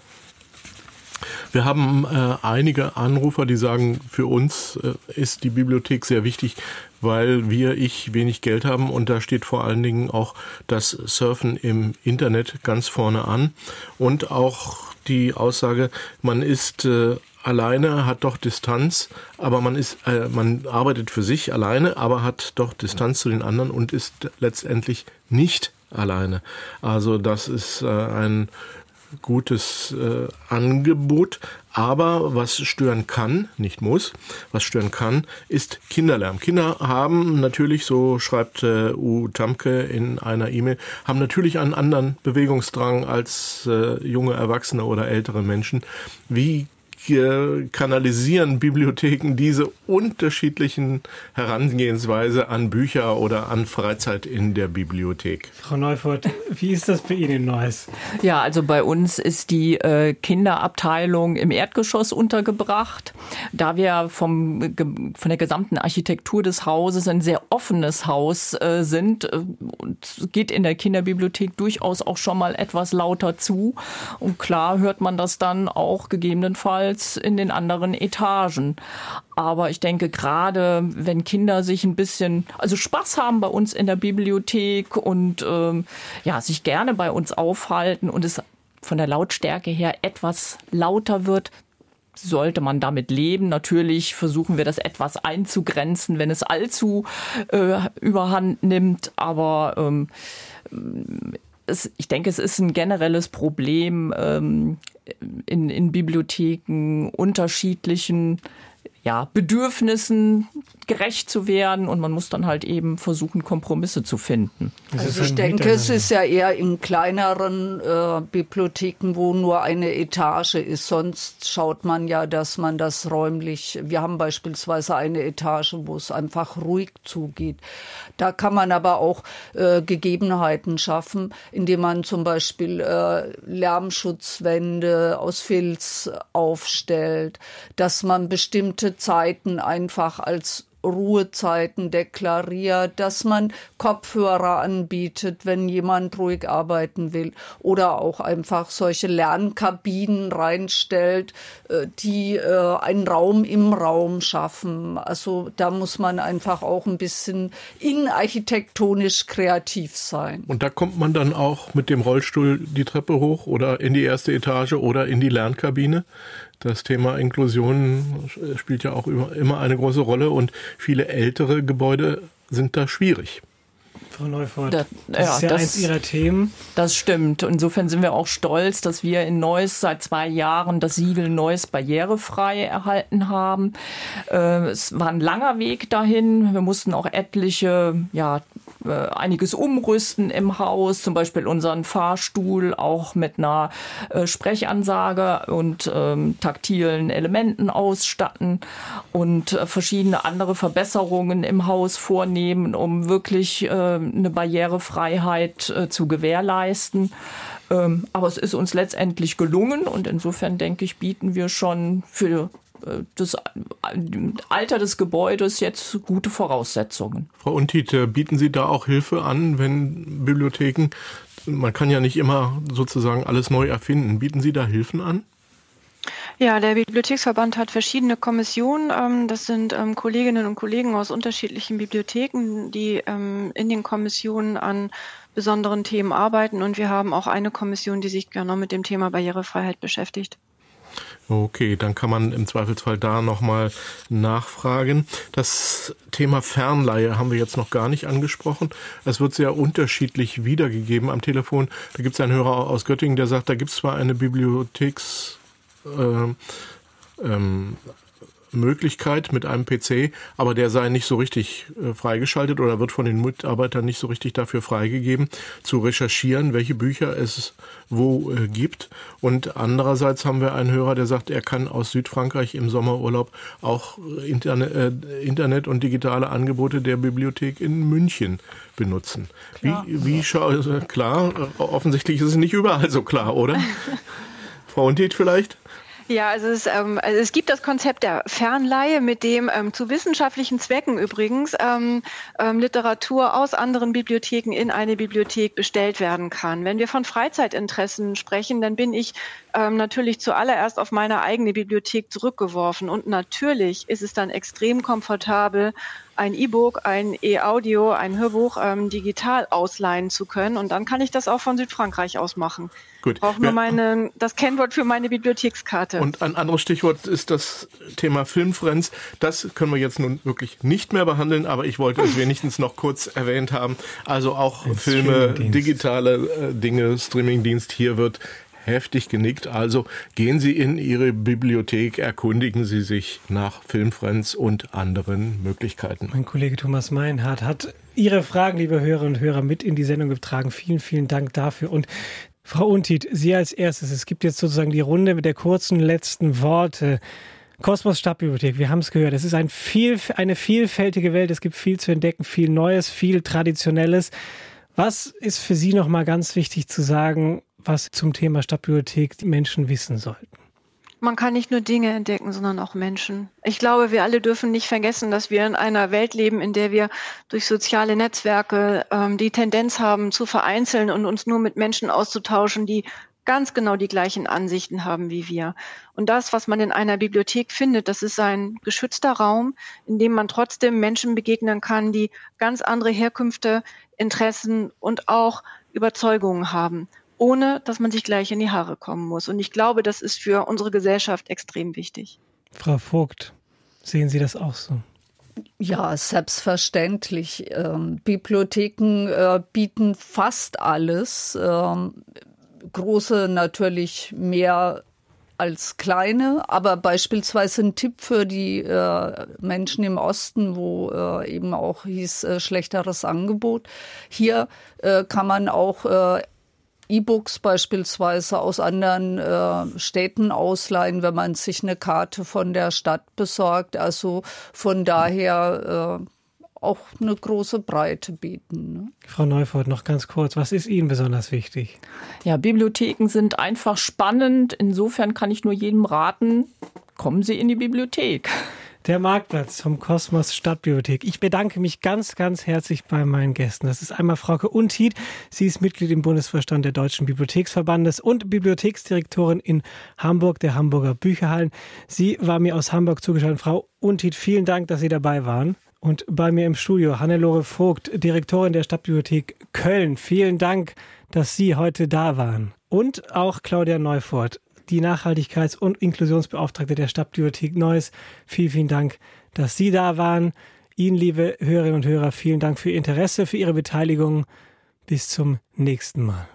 Wir haben äh, einige Anrufer, die sagen, für uns äh, ist die Bibliothek sehr wichtig, weil wir, ich, wenig Geld haben und da steht vor allen Dingen auch das Surfen im Internet ganz vorne an und auch die Aussage, man ist äh, alleine, hat doch Distanz, aber man ist, äh, man arbeitet für sich alleine, aber hat doch Distanz zu den anderen und ist letztendlich nicht alleine. Also das ist äh, ein gutes äh, Angebot. Aber was stören kann, nicht muss, was stören kann, ist Kinderlärm. Kinder haben natürlich, so schreibt äh, U. Tamke in einer E-Mail, haben natürlich einen anderen Bewegungsdrang als äh, junge Erwachsene oder ältere Menschen. Wie kanalisieren Bibliotheken diese unterschiedlichen Herangehensweise an Bücher oder an Freizeit in der Bibliothek. Frau Neufurt, wie ist das bei Ihnen in Neuss? Ja, also bei uns ist die äh, Kinderabteilung im Erdgeschoss untergebracht. Da wir vom, von der gesamten Architektur des Hauses ein sehr offenes Haus äh, sind, äh, geht in der Kinderbibliothek durchaus auch schon mal etwas lauter zu. Und klar hört man das dann auch gegebenenfalls als in den anderen Etagen. Aber ich denke, gerade wenn Kinder sich ein bisschen, also Spaß haben bei uns in der Bibliothek und ähm, ja, sich gerne bei uns aufhalten und es von der Lautstärke her etwas lauter wird, sollte man damit leben. Natürlich versuchen wir das etwas einzugrenzen, wenn es allzu äh, überhand nimmt. Aber ähm, es, ich denke, es ist ein generelles Problem ähm, in, in Bibliotheken unterschiedlichen ja, Bedürfnissen gerecht zu werden und man muss dann halt eben versuchen, Kompromisse zu finden. Also ich denke, es ist ja eher in kleineren äh, Bibliotheken, wo nur eine Etage ist. Sonst schaut man ja, dass man das räumlich, wir haben beispielsweise eine Etage, wo es einfach ruhig zugeht. Da kann man aber auch äh, Gegebenheiten schaffen, indem man zum Beispiel äh, Lärmschutzwände aus Filz aufstellt, dass man bestimmte Zeiten einfach als Ruhezeiten deklariert, dass man Kopfhörer anbietet, wenn jemand ruhig arbeiten will oder auch einfach solche Lernkabinen reinstellt, äh, die äh, einen Raum im Raum schaffen. Also da muss man einfach auch ein bisschen innenarchitektonisch kreativ sein. Und da kommt man dann auch mit dem Rollstuhl die Treppe hoch oder in die erste Etage oder in die Lernkabine? Das Thema Inklusion spielt ja auch immer eine große Rolle und viele ältere Gebäude sind da schwierig. Frau Neufort, das, das ja, ist ja das, eins Ihrer Themen. Das stimmt. Insofern sind wir auch stolz, dass wir in Neuss seit zwei Jahren das Siegel Neuss barrierefrei erhalten haben. Äh, es war ein langer Weg dahin. Wir mussten auch etliche ja, äh, einiges umrüsten im Haus, zum Beispiel unseren Fahrstuhl auch mit einer äh, Sprechansage und ähm, taktilen Elementen ausstatten und äh, verschiedene andere Verbesserungen im Haus vornehmen, um wirklich eine Barrierefreiheit zu gewährleisten. Ähm, aber es ist uns letztendlich gelungen und insofern denke ich, bieten wir schon für das Alter des Gebäudes jetzt gute Voraussetzungen. Frau Untite, bieten Sie da auch Hilfe an, wenn Bibliotheken, man kann ja nicht immer sozusagen alles neu erfinden, bieten Sie da Hilfen an? Ja, der Bibliotheksverband hat verschiedene Kommissionen. Ähm, das sind ähm, Kolleginnen und Kollegen aus unterschiedlichen Bibliotheken, die ähm, in den Kommissionen an besonderen Themen arbeiten. Und wir haben auch eine Kommission, die sich genau mit dem Thema Barrierefreiheit beschäftigt. Okay, dann kann man im Zweifelsfall da nochmal nachfragen. Das Thema Fernleihe haben wir jetzt noch gar nicht angesprochen. Es wird sehr unterschiedlich wiedergegeben am Telefon. Da gibt es einen Hörer aus Göttingen, der sagt, da gibt es zwar eine Bibliotheks... Äh, ähm, Möglichkeit mit einem PC, aber der sei nicht so richtig äh, freigeschaltet oder wird von den Mitarbeitern nicht so richtig dafür freigegeben, zu recherchieren, welche Bücher es wo äh, gibt. Und andererseits haben wir einen Hörer, der sagt, er kann aus Südfrankreich im Sommerurlaub auch Internet, äh, Internet und digitale Angebote der Bibliothek in München benutzen. Klar. Wie, wie schau, äh, klar, offensichtlich ist es nicht überall so klar, oder? Frau Untit vielleicht? Ja, also es, ähm, also es gibt das Konzept der Fernleihe, mit dem ähm, zu wissenschaftlichen Zwecken übrigens ähm, ähm, Literatur aus anderen Bibliotheken in eine Bibliothek bestellt werden kann. Wenn wir von Freizeitinteressen sprechen, dann bin ich ähm, natürlich zuallererst auf meine eigene Bibliothek zurückgeworfen. Und natürlich ist es dann extrem komfortabel, ein E-Book, ein E-Audio, ein Hörbuch ähm, digital ausleihen zu können. Und dann kann ich das auch von Südfrankreich aus machen. Gut. Ich brauche nur meine, das Kennwort für meine Bibliothekskarte. Und ein anderes Stichwort ist das Thema Filmfriends. Das können wir jetzt nun wirklich nicht mehr behandeln, aber ich wollte es wenigstens noch kurz erwähnt haben. Also auch Ein Filme, digitale äh, Dinge, Streamingdienst. Hier wird heftig genickt. Also gehen Sie in Ihre Bibliothek, erkundigen Sie sich nach Filmfriends und anderen Möglichkeiten. Mein Kollege Thomas Meinhardt hat Ihre Fragen, liebe Hörerinnen und Hörer, mit in die Sendung getragen. Vielen, vielen Dank dafür. Und Frau Untit, Sie als erstes. Es gibt jetzt sozusagen die Runde mit der kurzen letzten Worte. Kosmos Stadtbibliothek, wir haben es gehört. Es ist ein viel, eine vielfältige Welt. Es gibt viel zu entdecken, viel Neues, viel Traditionelles. Was ist für Sie noch mal ganz wichtig zu sagen, was zum Thema Stadtbibliothek die Menschen wissen sollten? Man kann nicht nur Dinge entdecken, sondern auch Menschen. Ich glaube, wir alle dürfen nicht vergessen, dass wir in einer Welt leben, in der wir durch soziale Netzwerke ähm, die Tendenz haben, zu vereinzeln und uns nur mit Menschen auszutauschen, die ganz genau die gleichen Ansichten haben wie wir. Und das, was man in einer Bibliothek findet, das ist ein geschützter Raum, in dem man trotzdem Menschen begegnen kann, die ganz andere Herkünfte, Interessen und auch Überzeugungen haben ohne dass man sich gleich in die Haare kommen muss. Und ich glaube, das ist für unsere Gesellschaft extrem wichtig. Frau Vogt, sehen Sie das auch so? Ja, selbstverständlich. Ähm, Bibliotheken äh, bieten fast alles. Ähm, große natürlich mehr als kleine, aber beispielsweise ein Tipp für die äh, Menschen im Osten, wo äh, eben auch hieß äh, schlechteres Angebot. Hier äh, kann man auch äh, E-Books beispielsweise aus anderen äh, Städten ausleihen, wenn man sich eine Karte von der Stadt besorgt. Also von daher äh, auch eine große Breite bieten. Ne? Frau Neufort, noch ganz kurz, was ist Ihnen besonders wichtig? Ja, Bibliotheken sind einfach spannend. Insofern kann ich nur jedem raten, kommen Sie in die Bibliothek. Der Marktplatz vom Kosmos Stadtbibliothek. Ich bedanke mich ganz, ganz herzlich bei meinen Gästen. Das ist einmal Frauke Untied. Sie ist Mitglied im Bundesvorstand der Deutschen Bibliotheksverbandes und Bibliotheksdirektorin in Hamburg, der Hamburger Bücherhallen. Sie war mir aus Hamburg zugeschaltet. Frau Untied, vielen Dank, dass Sie dabei waren. Und bei mir im Studio Hannelore Vogt, Direktorin der Stadtbibliothek Köln. Vielen Dank, dass Sie heute da waren. Und auch Claudia Neufort, die Nachhaltigkeits- und Inklusionsbeauftragte der Stadtbibliothek Neuss. Vielen, vielen Dank, dass Sie da waren. Ihnen, liebe Hörerinnen und Hörer, vielen Dank für Ihr Interesse, für Ihre Beteiligung. Bis zum nächsten Mal.